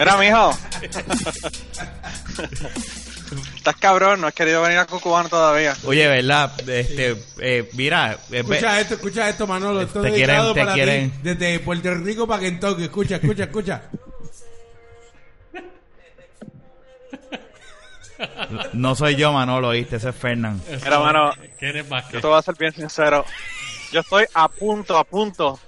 Mira, mijo. Estás cabrón, no has querido venir a Cucubano todavía. Oye, ¿verdad? Este, eh, mira, eh, Escucha esto, escucha esto, Manolo. Esto Te quieren- te para quieren. ti. Desde Puerto Rico para Kentucky. Escucha, escucha, escucha. no soy yo, Manolo, ¿oíste? Ese es Fernán. Mira, mano, yo te voy a ser bien sincero. Yo estoy a punto, a punto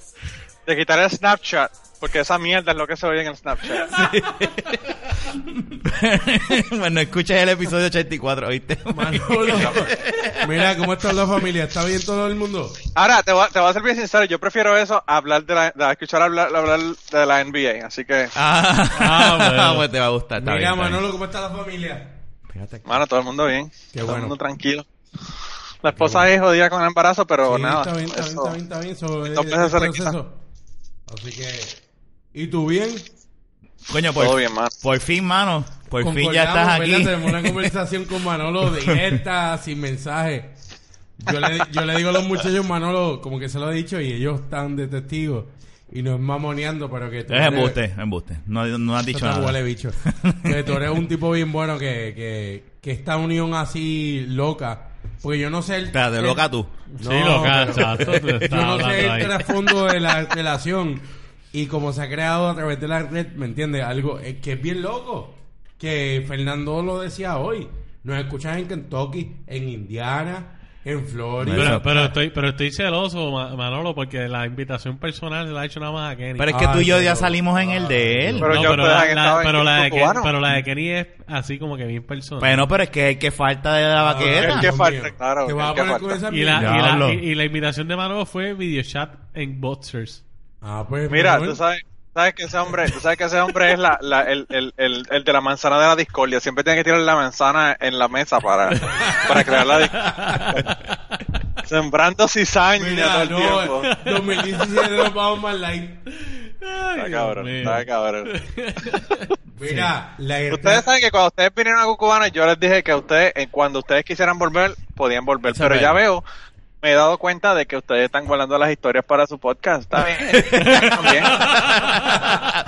de quitar el Snapchat. Porque esa mierda es lo que se oye en el Snapchat. bueno, escucha el episodio 84, ¿oíste? Manolo. Mira, ¿cómo está la familia? ¿Está bien todo el mundo? Ahora, te voy, a- te voy a ser bien sincero. Yo prefiero eso a hablar de la, de escuchar hablar, hablar de la NBA. Así que, Ah, Ah, bueno. pues te va a gustar. Está Mira, bien. Manolo, ¿cómo está la familia? Fíjate mano, todo el mundo bien. Qué todo bueno. el mundo tranquilo. La esposa es jodida con el embarazo, pero Sí, nada. está bien, está bien, está bien, está bien. Sobre. Así que... ¿Y tú bien? Coño, por, Todo bien, mano. por fin, mano. Por fin ya estás ¿verdad? aquí. Tenemos una conversación con Manolo directa, sin mensaje. Yo le, yo le digo a los muchachos, Manolo, como que se lo he dicho, y ellos están de testigos. Y nos mamoneando, pero que tú Es eres- embuste, embuste. No, no has dicho nada. huele bicho. Que tú eres un tipo bien bueno que, que, que esta unión así loca. Porque yo no sé el. Espérate, el- loca tú. No, sí, loca, Yo no sé el trasfondo de la relación y cómo se ha creado a través de la red, ¿me entiendes? Algo eh, que es bien loco. Que Fernando lo decía hoy. Nos escuchan en Kentucky, en Indiana, en Florida. Pero, pero estoy, pero estoy celoso, Ma- Manolo, porque la invitación personal se la ha hecho nada más a Kenny. Pero es que tú y yo ya salimos en el de él. Pero no, la, pero, de Kenny, cubano. pero la de Kenny es así como que bien personal. Bueno, pero es que hay que falta de la Ah, baqueta. Es que falta, claro, Te es vas a que poner con falta. esa y, la, y, la, Diablo. y, y la invitación de Manolo fue videochat en Boxers. Ah, pues. Mira, tú sabes, sabes que ese hombre, tú sabes que ese hombre es la, la- el, el, el, el de la manzana de la discordia. Siempre tiene que tirar la manzana en la mesa para, para crear la discordia. Sembrando cizaña Mira, todo el tiempo. no, 2017 nos vamos más light. Está cabrón, está cabrón. Mira, la Ustedes saben que cuando ustedes vinieron a Cucubana, yo les dije que ustedes, eh, cuando ustedes quisieran volver, podían volver. Pero ya verdad. veo, me he dado cuenta de que ustedes están guardando las historias para su podcast. Está bien. También.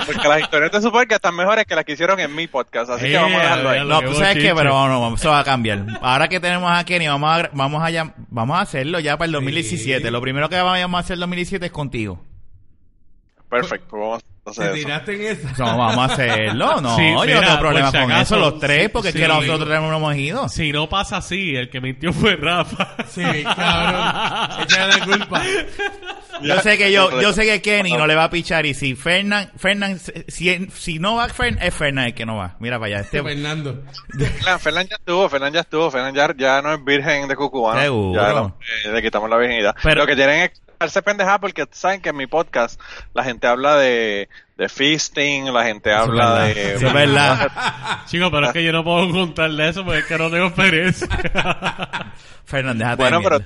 Porque las historias de su podcast están mejores que las que hicieron en mi podcast. Así que vamos a dejarlo ahí. No, tú sabes que, pero no, no, eso va a cambiar. Ahora que tenemos a Kenny, vamos a, vamos a, llam- vamos a hacerlo ya para el 2017. Sí. Lo primero que vamos a hacer el 2017 es contigo. Perfecto, vamos a Te tiraste en esa. No, vamos a hacerlo. No, Sí, yo mira, no tengo problema por si con acaso, eso, los tres, porque sí, es que sí. nosotros tenemos no hemos ido. Si no pasa así, el que mintió fue Rafa. Sí, cabrón. Échale la culpa. Yo sé que yo, yo sé que Kenny no le va a pichar y si Fernán, Fernán, si, si no va Fern, es Fernán el que no va. Mira para allá, este, Fernando. Fernan, Fernan ya estuvo, Fernan ya estuvo, Fernan ya, ya no es virgen de Cucubano. Seguro. Ya no, eh, le quitamos la virginidad. Pero- Lo que tienen es hacerse pendeja porque saben que en mi podcast la gente habla de, de feasting, la gente habla verdad. de... Eso es verdad. Chicos, pero es que yo no puedo contarle eso porque es que no tengo experiencia. Fernán, déjate Bueno, de pero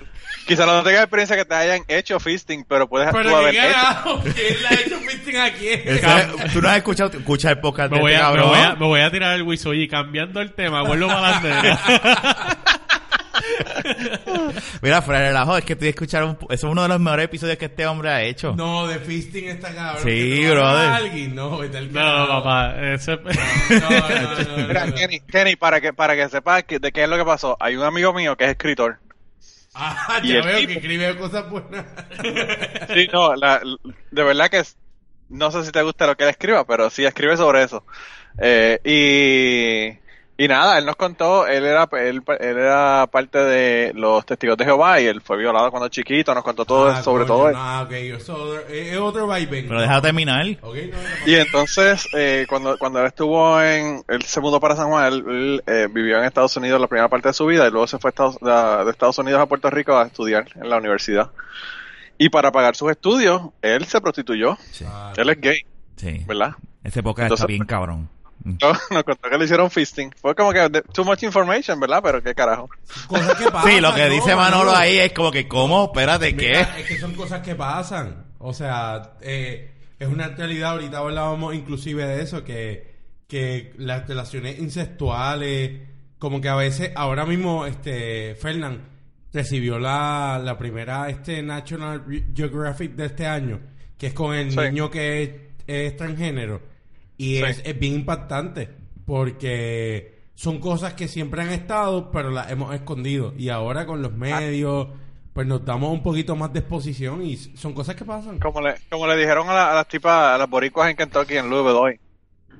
quizás no tengas experiencia que te hayan hecho feasting, pero puedes tú Pero haber qué hecho. ¿Quién le ha hecho fisting aquí? Eso es- Tú no has escuchado, escucha el podcast me, de voy este a, me, voy a, me voy a tirar el wiso y cambiando el tema, vuelvo para adelante. Mira, fuera de relajo, es que estoy escuchando, un- eso es uno de los mejores episodios que este hombre ha hecho. No, de fisting está cabrón. Sí, a brother. alguien. No, está el No, papá, ese... No, no, no, no, Mira, no. Kenny, Kenny, para que, para que sepas que- de qué es lo que pasó, hay un amigo mío que es escritor. Ah, Y ya veo tipo- que escribe cosas buenas. Sí, no, la- de verdad que es- no sé si te gusta lo que él escriba, pero sí escribe sobre eso. Eh, y, y nada, él nos contó, él era, él, él era parte de los testigos de Jehová y él fue violado cuando chiquito, nos contó todo Ah, sobre coño, todo. no, Ah, ok, eso es es otro vibe. Pero déjalo terminar. Ok, no, no, Y entonces, eh, cuando, cuando él estuvo en, él se mudó para San Juan, él, él, eh, vivió en Estados Unidos la primera parte de su vida y luego se fue a Estados- de Estados Unidos a Puerto Rico a estudiar en la universidad. Y para pagar sus estudios, él se prostituyó. Ah, Él es gay, Sí. ¿verdad? Ese podcast Entonces- está bien cabrón. No, nos contó que le hicieron fisting. Fue como que too much information, ¿verdad? Pero qué carajo. Cosas que pasan. Sí, lo que ¿no, dice Manolo ahí es como que, ¿cómo? Espérate, ¿qué? Mira, es que son cosas que pasan. O sea, eh, es una realidad. Ahorita hablábamos inclusive de eso, que, que las relaciones incestuales, como que a veces, ahora mismo, este, Fernán recibió la, la primera este National Geographic de este año, que es con el Sí. niño que es, es transgénero. Y Sí. es, es bien impactante porque son cosas que siempre han estado, pero las hemos escondido. Y ahora con los medios, pues nos damos un poquito más de exposición y son cosas que pasan. Como le, como le dijeron a, la- a las tipas, a las boricuas en Kentucky, en Louisville hoy.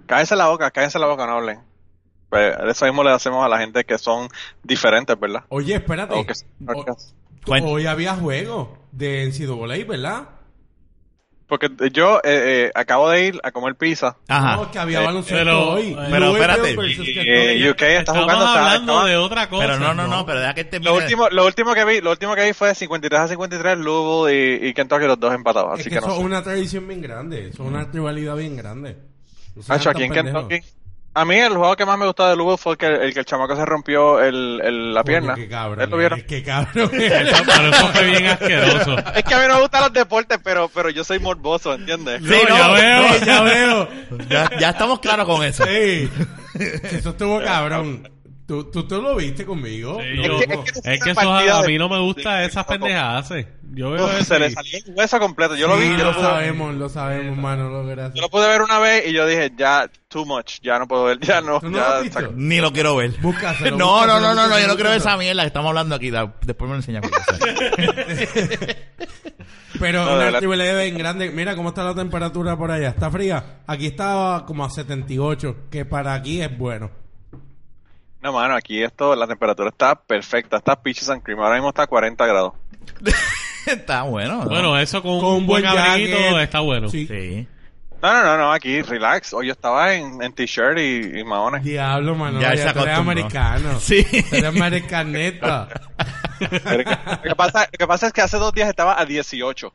Cállense la boca, cállense la boca, no hablen. Pues eso mismo le hacemos a la gente que son diferentes, ¿verdad? Oye, espérate. O que- O- Cuen- hoy había juego de NCAA, ¿verdad? Porque yo eh, eh, acabo de ir a comer pizza. Ajá. No, que había Eh, baloncesto pero- hoy. pero espérate. versus Y, eh, UK está Estamos jugando. está- hablando de otra cosa. Pero no, no, no, no. pero deja que termine. lo último, lo último que vi, lo último que vi fue 53 a 53 Louisville y, y Kentucky los dos empatados, Es así que, que, eso no es sé. una tradición bien grande. Eso es una rivalidad bien grande. No Hacho, aquí en. Kentucky. A mí el juego que más me gustó de Louisville fue el que el, que el chamaco se rompió el, el- la Coño, pierna. Qué cabrón. ¿Ustedes lo vieron? eres, Qué cabrón. Eso, pero eso fue bien asqueroso. Es que a mí no me gustan los deportes, pero, pero yo soy morboso, ¿entiendes? Sí, No, ya veo. Ya veo. Ya, ya estamos claros con eso. Sí. Eso estuvo cabrón. ¿Tú, tú, tú lo viste conmigo? Sí, yo- Es que- no. es que- es que una eso a, mí no me gusta de- esas de- pendejadas. Yo veo Uf, eso se le salió el hueso completo. Yo lo Sí, vi, yo lo sabemos, lo sabemos, mano. Lo yo gracias. lo pude ver una vez y yo dije, ya, too much, ya no puedo ver, ya no, ¿Tú no ya, lo Ni lo quiero ver. Búscaselo, No, no, búscaselo, no, no, no, yo no quiero ver esa mierda que estamos hablando aquí. da- Después me lo enseñas. Pero No, una triple bien grande. Mira cómo está la temperatura por allá. ¿Está fría? Aquí está como a 78, que para aquí es bueno. No, mano, aquí esto, la temperatura está perfecta, está peaches and cream, ahora mismo está a 40 grados. Está bueno. ¿no? Bueno, eso con, Con un buen abriguito jacket. está bueno. Sí. Sí. No, no, no, no, aquí, relax. Hoy yo estaba en, en t-shirt y, y maones. Diablo, mano. Ya Ya, tú eres americano. Sí. Tú eres americaneta. Pero que- Lo que, pasa, lo que pasa es que hace dos días estaba a 18.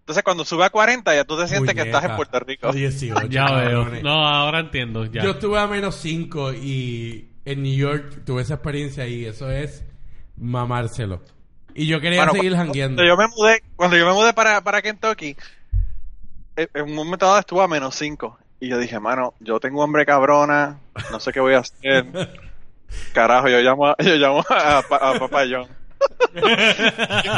Entonces cuando sube a 40 ya tú te sientes que estás en. Puerto Rico. 18, Ya veo. No, ahora entiendo. Ya. Yo estuve a menos 5 y en New York tuve esa experiencia y eso es mamárselo. Y yo quería seguir jangueando. Cuando yo me mudé, cuando yo me mudé para, para Kentucky, en en un momento dado estuvo a menos 5. Y yo dije, mano, yo tengo hambre cabrona, no sé qué voy a hacer. Carajo, yo llamo a, yo llamo a, Pa- a Papá John.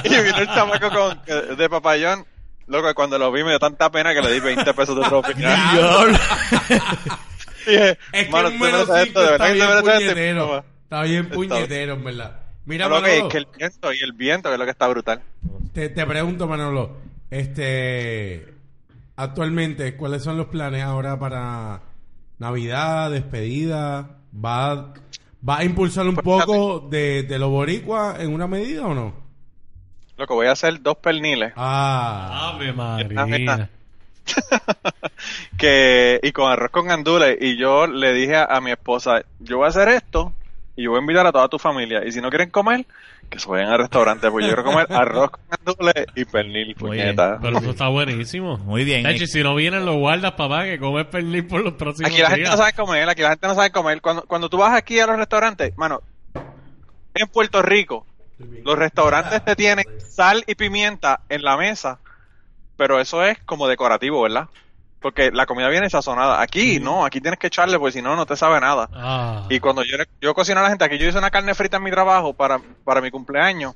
y vino el chamaco con, de Papá John. Loco, cuando lo vi me dio tanta pena que le di 20 pesos de propina. Dije, Es que un menos esto, 5 de está bien puñetero. Está bien puñetero, en verdad. Mira, Lo que Manolo, es que el viento y el viento que es lo que está brutal. te, te pregunto, Manolo, este, actualmente, ¿cuáles son los planes ahora para Navidad, despedida? ¿Va, va a impulsar un Pues, poco de, de lo boricua en una medida o no? Lo que voy a hacer dos perniles. Ah, Ave María. Que y con arroz con gandules y yo le dije a, a mi esposa yo voy a hacer esto y yo voy a invitar a toda tu familia y si no quieren comer que se vayan al restaurante pues yo quiero comer arroz con gandules y pernil puñeta Pero eso está buenísimo. Muy bien. Tacho, y si no vienen, lo guardas, papá, que comes pernil por los próximos aquí la gente días. no sabe comer aquí la gente no sabe comer cuando cuando tú vas aquí a los restaurantes mano en Puerto Rico los restaurantes te tienen sal y pimienta en la mesa pero eso es como decorativo verdad porque la comida viene sazonada aquí no aquí tienes que echarle porque si no no te sabe nada Ah. Y cuando yo, yo cocino a la gente, aquí yo hice una carne frita en mi trabajo para, para mi cumpleaños.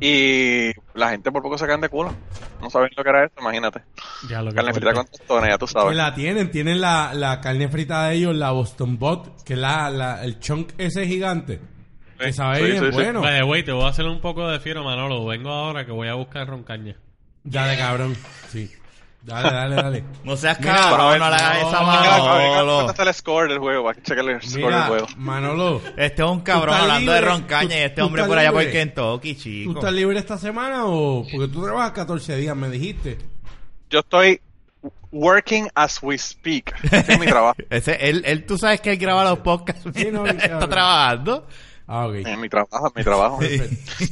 Y la gente por poco se caen de culo. No saben lo que era esto, imagínate. Ya lo que Carne frita con tostones, ya tú que sabes. la tienen, tienen la, la carne frita de ellos, la Boston Bot, que es la, la, el chunk ese gigante, que Sí, sabe sí, bien sí, sí. bueno. The way, te voy a hacer un poco de fiero, Manolo. Vengo ahora que voy a buscar roncaña. Dale, cabrón. Sí. Dale, dale, dale. No seas Mira, cabrón, no le hagas esa no, Manolo. ¿Cuánto está el score del juego? Hay que el score del juego. Manolo, Este es un cabrón hablando de roncaña y ¿Tú- este tú hombre por allá por libre? Kentucky, ¿tú chico. estás libre esta semana o...? Porque tú trabajas 14 días, me dijiste. Yo estoy working as we speak. Ese es mi trabajo. Ese, él, él, tú sabes que él graba los podcasts. Sí, no, está trabajando. Ah, ok. Es mi trabajo, mi trabajo.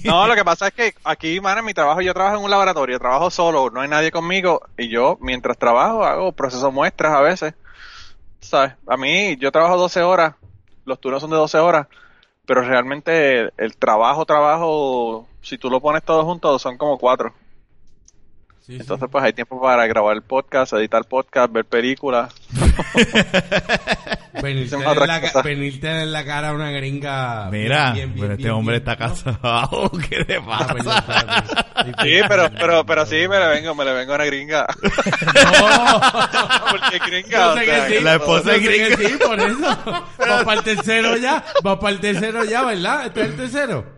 No, lo que pasa es que aquí, man, en mi trabajo, yo trabajo en un laboratorio, trabajo solo, no hay nadie conmigo, y yo, mientras trabajo, hago proceso muestras a veces. ¿Sabes? A mí, yo trabajo 12 horas, los turnos son de 12 horas, pero realmente el, el trabajo, trabajo, si tú lo pones todo junto, son como cuatro. Sí, sí. Entonces, pues hay tiempo para grabar el podcast, editar podcast, ver películas. venirte, Hacemos en la, en la cara a una gringa. Mira, bien, bien, pero este bien, hombre bien, está ¿no? casado. ¿Qué le Ah, perdón, pasa? espérate. Sí, pero, pero, pero sí, me le vengo, me le vengo a una gringa. No. Porque gringa, Yo o sé sea, que sí. La esposa es gringa. sí, por eso. Va para el tercero ya. Va para el tercero ya, ¿verdad? Este es el tercero.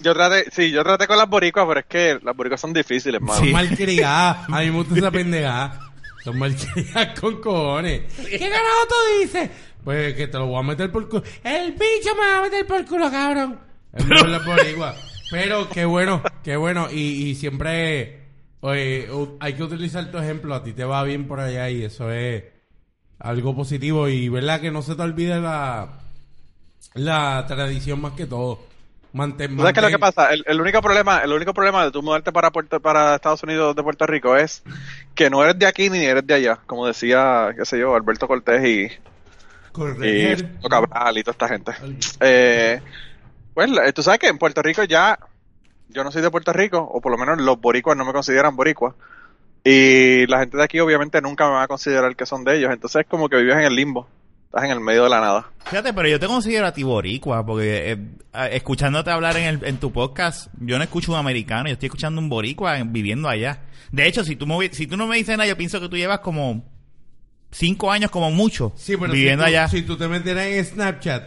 Yo traté, sí, yo traté con las boricuas, pero es que las boricuas son difíciles, mano. Sí. Malcriadas. A mí me gusta esa pendejada. Son malcriadas con cojones. ¿Qué carajo tú dices? Pues que te lo voy a meter por culo. El bicho me va a meter por culo, cabrón. Es muy la boricua. Pero qué bueno, qué bueno. Y, y siempre oye, hay que utilizar tu ejemplo. A ti te va bien por allá y eso es algo positivo. Y verdad que no se te olvide la, la tradición más que todo. Mantén, ¿Sabes qué es lo que pasa? El, el único problema, el único problema de tú mudarte para Puerto, para Estados Unidos de Puerto Rico es que no eres de aquí ni eres de allá, como decía, qué sé yo, Alberto Cortés y, y Correr. Fernando Cabral y toda esta gente. Eh, pues tú sabes que en Puerto Rico ya, yo no soy de Puerto Rico, o por lo menos los boricuas no me consideran boricuas, y la gente de aquí obviamente nunca me va a considerar que son de ellos, entonces es como que vives en el limbo, estás en el medio de la nada. Fíjate, pero yo te considero a ti boricua, porque eh, escuchándote hablar en, el, en tu podcast, yo no escucho un americano, yo estoy escuchando un boricua en- viviendo allá. De hecho, si tú, me, si tú no me dices nada, yo pienso que tú llevas como cinco años como mucho Sí, pero viviendo si tú, allá. si tú te metieras en Snapchat,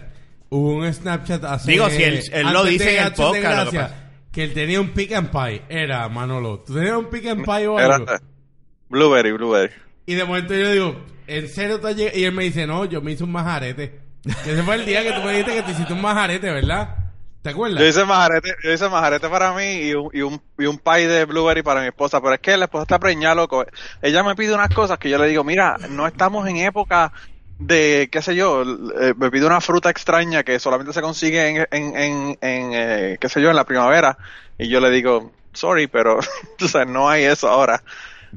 hubo un Snapchat hace... Digo, si él- él lo dice de en el podcast, lo que él tenía un pick and pie. Era, Manolo. ¿Tú tenías un pick and pie o Era algo? Blueberry, Blueberry. Y de momento yo digo, ¿en serio lleg-?" Y él me dice, no, yo me hice un majarete. Ese fue el día que tú me dijiste que te hiciste un majarete, ¿verdad? ¿Te acuerdas? Yo hice majarete, yo hice majarete para mí y un, y un, y un pie de blueberry para mi esposa, pero es que la esposa está preñada, loco. Ella me pide unas cosas que yo le digo, mira, no estamos en época de, qué sé yo, eh, me pide una fruta extraña que solamente se consigue en, en, en, eh, qué sé yo, en la primavera. Y yo le digo, sorry, pero, tú sabes, no hay eso ahora.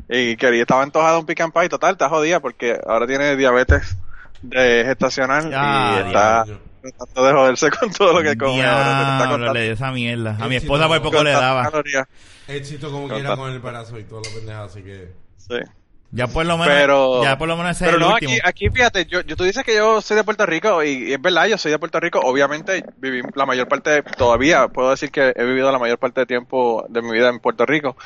Y quería, estaba antojada un pick and pie, total, está jodida porque ahora tiene diabetes de gestacional Ah, y está diablo. tratando de joderse con todo lo que come ahora. está le dio esa mierda. A mi Éxito. esposa por poco le daba. calorías. Éxito como Con quiera con el embarazo y toda la pendeja, así que... Sí. Ya por lo menos, Pero, ya por lo menos ese pero es el no, último. aquí, aquí fíjate, yo, yo, tú dices que yo soy de Puerto Rico y, y es verdad, yo soy de Puerto Rico. Obviamente viví la mayor parte, de- todavía puedo decir que he vivido la mayor parte de tiempo de mi vida en Puerto Rico.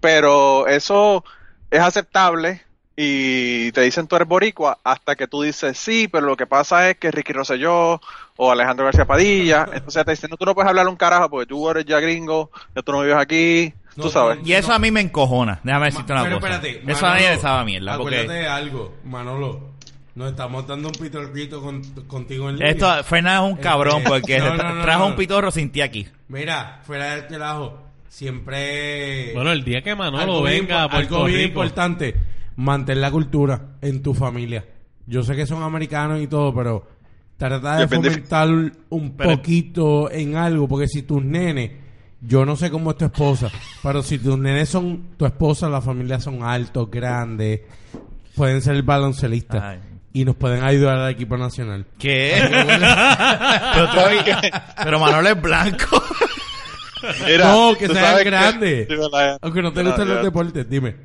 Pero eso es aceptable y te dicen tú eres boricua hasta que tú dices sí, pero lo que pasa es que Ricky Rosselló o Alejandro García Padilla, entonces te dicen no, tú no puedes hablar un carajo porque tú eres ya gringo, ya tú no vives aquí, No, tú sabes. Y eso a mí me encojona. Déjame decirte una Pero cosa. espérate, eso a nadie Manolo, le sabe mierda. Acuérdate Porque de algo, Manolo. Nos estamos dando un pitorrito con, contigo en línea. esto, Fernández es un Este, cabrón porque no, no, no, trajo no. un pitorro sin ti aquí. Mira, fuera del relajo, siempre... Bueno, el día que Manolo algo bien venga a impo- algo Puerto bien Rico. importante, mantén la cultura en tu familia. Yo sé que son americanos y todo, pero trata de fomentar un Pero- poquito en algo, porque si tus nenes, yo no sé cómo es tu esposa, pero si tus nenes son tu esposa, la familia son altos, grandes, pueden ser baloncelistas Ay. y nos pueden ayudar al equipo nacional. ¿Qué? pero, tú- pero Manolo es blanco. Mira, no, que. Sí, verdad. Aunque no te No, gusten yo- los deportes, dime.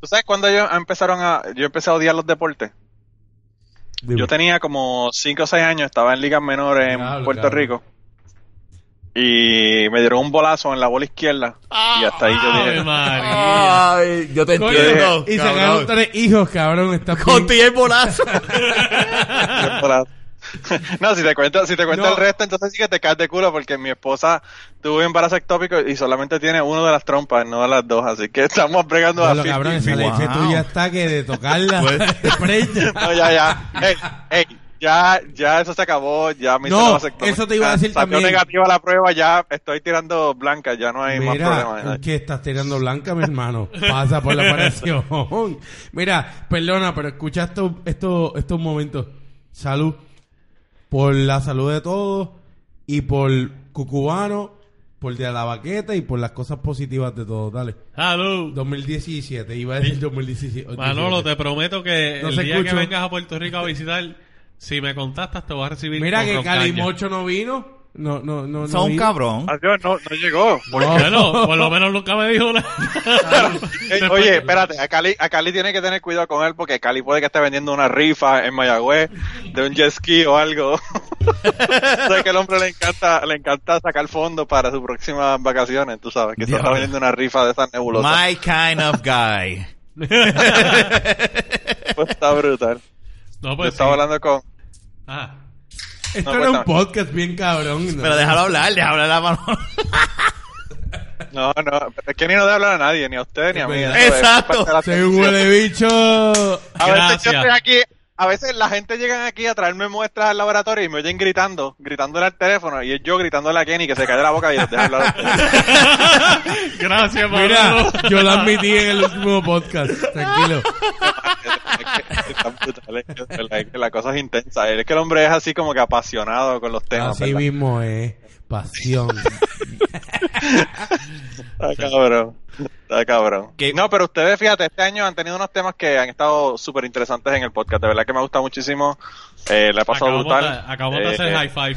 ¿Tú sabes cuando ellos empezaron a... Yo empecé a odiar los deportes. dime. Yo tenía como 5 o 6 años, estaba en ligas menores en Puerto. Rico. Y me dieron un bolazo en la bola izquierda. y hasta ahí yo dije... María. Ay, yo te Coño, entiendo. y sacaron tres hijos, cabrón. Está Con ti el bolazo. "Qué bolazo". no, si te cuento, si te cuento No. el resto, entonces sí que te caes de culo porque mi esposa tuvo un embarazo ectópico y solamente tiene uno de las trompas, no de las dos. Así que estamos bregando a Lo cabrón, esa 50-50. leche Wow. tuya está que de tocarla Pues- te. No, ya, ya. Ey, ey, ya, ya eso se acabó. Ya me No, eso te iba a decir Salió también. negativa la prueba, ya estoy tirando blanca, ya no hay más Mira, problemas. que estás tirando blanca, mi hermano. Pasa por la operación. Mira, perdona, pero escucha estos esto, estos momentos. Salud. Por la salud de todos y por Cucubano, por de la baqueta y por las cosas positivas de todos. Dale. Salud. 2017, iba a decir 2017. Manolo, te prometo que No el día que vengas a Puerto Rico a visitar, si me contactas, te voy a recibir Mira con que. Calimocho no vino. No, no, no. Son no un cabrón. Adiós, no, no llegó. Bueno, por lo menos nunca me dijo nada. Oye, espérate, a Cali, a Cali tiene que tener cuidado con él porque Cali puede que esté vendiendo una rifa en Mayagüez de un jet ski o algo. sé que el hombre le encanta, le encanta sacar fondos para sus próximas vacaciones, tú sabes, que se está vendiendo una rifa de esas nebulosas. My kind of guy. Pues está brutal. No, Yo pues estaba sí. hablando con... Ah. Esto No, era un podcast bien cabrón. ¿no? Pero déjalo hablar, déjalo hablar a Manolo. No, no, es que ni no debe hablar a nadie, ni a usted ni a mí. Exacto. un huele bicho. A yo Gracias. estoy aquí, a veces la gente llega aquí a traerme muestras al laboratorio y me oyen gritando, gritándole al teléfono, y es yo gritándole a Kenny que se calle la boca y les deja hablar. Gracias, Mira, Manolo. yo lo admití en el último podcast. Tranquilo. Es que la cosa es intensa. Es que el hombre es así como que apasionado con los temas. Así ¿verdad? mismo es. Pasión. Está cabrón. Está cabrón. ¿Qué? No, pero ustedes, fíjate, este año han tenido unos temas que han estado súper interesantes en el podcast. De verdad que me gusta muchísimo. Eh, le ha pasado Acabamos, brutal. de, acabamos de Eh, hacer eh, high five.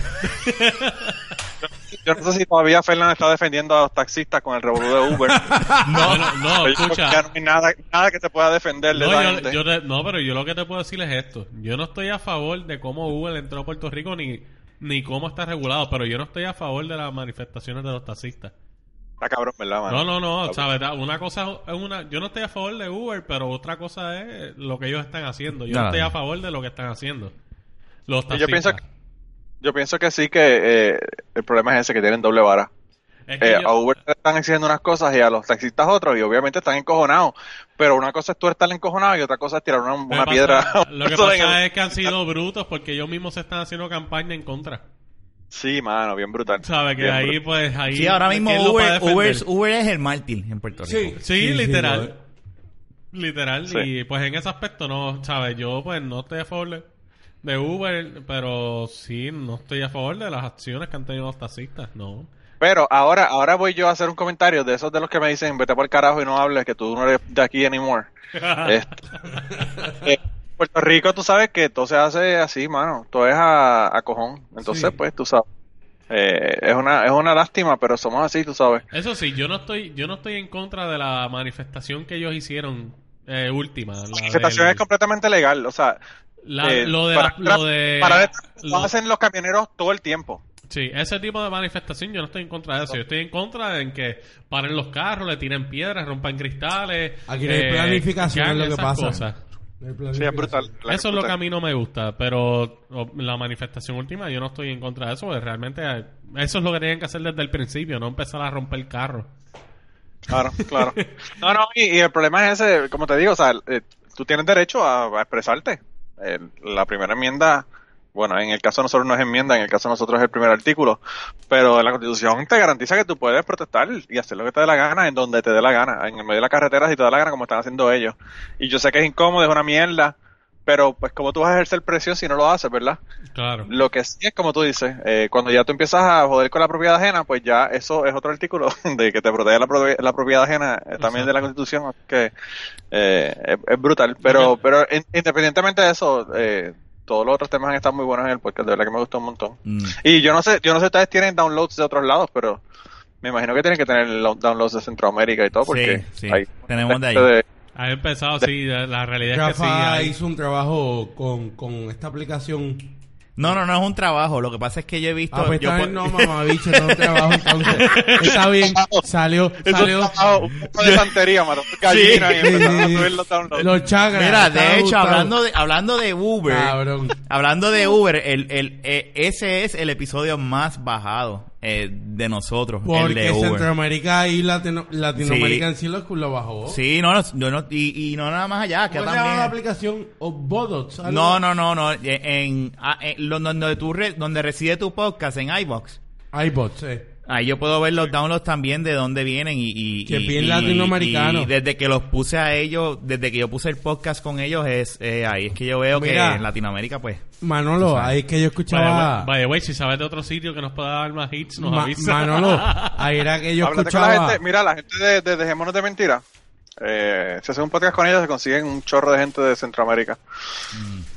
Yo no sé si todavía Fernan está defendiendo a los taxistas con el revolú de Uber. No, no, no, escucha. ya no hay nada, nada que se pueda defender de No, esa yo, gente. yo te- no, pero yo lo que te puedo decir es esto. Yo no estoy a favor de cómo Google entró a Puerto Rico ni, ni cómo está regulado, pero yo no estoy a favor de las manifestaciones de los taxistas. Está cabrón, ¿verdad, mano? No, no, no, Está sabes, una cosa es una, yo no estoy a favor de Uber, pero otra cosa es lo que ellos están haciendo. Yo no, No, estoy a favor de lo que están haciendo. Los taxistas. yo pienso que, yo pienso que sí que eh, el problema es ese, que tienen doble vara. Es que Eh, yo- a Uber le están exigiendo unas cosas y a los taxistas otros, y obviamente están encojonados. Pero una cosa es tú estar encojonado y otra cosa es tirar una, pasa- piedra. Lo que pasa es que han sido brutos porque ellos mismos se están haciendo campaña en contra. Sí, mano, bien brutal. ¿Sabes? Que Bien ahí, brutal. pues, ahí. Sí, ahora mismo ¿quién lo va a Uber? Uber, Uber es el mártir en Puerto Rico. Sí, Sí, literal. Literal, Sí. y pues en ese aspecto no, ¿sabes? Yo pues no estoy a favor de, de Uber, pero sí no estoy a favor de las acciones que han tenido los taxistas, no. Pero ahora, ahora voy yo a hacer un comentario de esos de los que me dicen, vete por el carajo y no hables, que tú no eres de aquí anymore. Este, eh, Puerto Rico, tú sabes que todo se hace así, mano. Todo es a, a cojón. Entonces, Sí. pues, tú sabes. Eh, es una es una lástima, pero somos así, tú sabes. Eso sí, yo no estoy yo no estoy en contra de la manifestación que ellos hicieron eh, última. La manifestación del- es completamente legal, o sea, la- eh, lo de, para- la- lo de para lo hacen los camioneros todo el tiempo. Sí, ese tipo de manifestación yo no estoy en contra de eso. Yo estoy en contra de en que paren los carros, le tiren piedras, rompan cristales. Aquí no hay eh, planificación, es lo que esas pasa. cosas. Sí, es brutal. La Eso es lo que a mí no me gusta, pero la manifestación última yo no estoy en contra de eso, porque realmente eh, eso es lo que tienen que hacer desde el principio, no empezar a romper el carro. Claro, claro. No, no, y, y el problema es ese, como te digo, o sea, eh, tú tienes derecho a, a expresarte. Eh, la primera enmienda, bueno, en el caso de nosotros no es enmienda, en el caso de nosotros es el primer artículo, pero la Constitución te garantiza que tú puedes protestar y hacer lo que te dé la gana en donde te dé la gana, en el medio de la carretera si te da la gana, como están haciendo ellos. Y yo sé que es incómodo, es una mierda, pero pues como tú vas a ejercer presión si no lo haces, ¿verdad? Claro. Lo que sí es como tú dices, eh, cuando ya tú empiezas a joder con la propiedad ajena, pues ya eso es otro artículo de que te protege la, propiedad- la propiedad ajena eh, también de la Constitución, que eh, es, es brutal. Pero pero in- independientemente de eso, eh, todos los otros temas han estado muy buenos en el podcast, de verdad que me gustó un montón. Mm. Y yo no sé, yo no sé si ustedes tienen downloads de otros lados, pero me imagino que tienen que tener lo- downloads de Centroamérica y todo, porque Sí, sí, hay tenemos de ahí. de- Ha empezado, sí, la realidad es que sí. Rafa hay- hizo un trabajo con, con esta aplicación. No, no, no es un trabajo. Lo que pasa es que yo he visto. Ah, pues yo está bien, no, mamabicho, no es un trabajo entonces. Está bien, salió, salió. es un- poco de santería, y Sí, los downloads. Los chakras. Mira, de hecho, gustado. hablando de, hablando de Uber, Cabrón. hablando de Uber, el, el, eh, ese es el episodio más bajado eh, de nosotros, el Porque de. Centroamérica y Latino- Latinoamérica Sí. en sí lo, lo bajó. Sí, no, no, yo no- y, y no nada más allá, que ¿Cómo se llama la también. aplicación? No, no, no, no, en, en, ah, en lo- donde tú re- donde reside tu podcast en iBox. iBots, eh. Ahí yo puedo ver los downloads también de dónde vienen y, y, Que bien y- latinoamericano. y desde que los puse a ellos, desde que yo puse el podcast con ellos es eh, ahí es que yo veo Mira. que en Latinoamérica pues Manolo, ahí es que yo escuchaba. Vaya, güey, si sabes de otro sitio que nos pueda dar más hits, nos Ma- avisa. Manolo, ahí era que yo Háblate con la escuchaba. gente, mira, la gente de, de Dejémonos de Mentira. Eh, si hacen un podcast con ellos, se consiguen un chorro de gente de Centroamérica.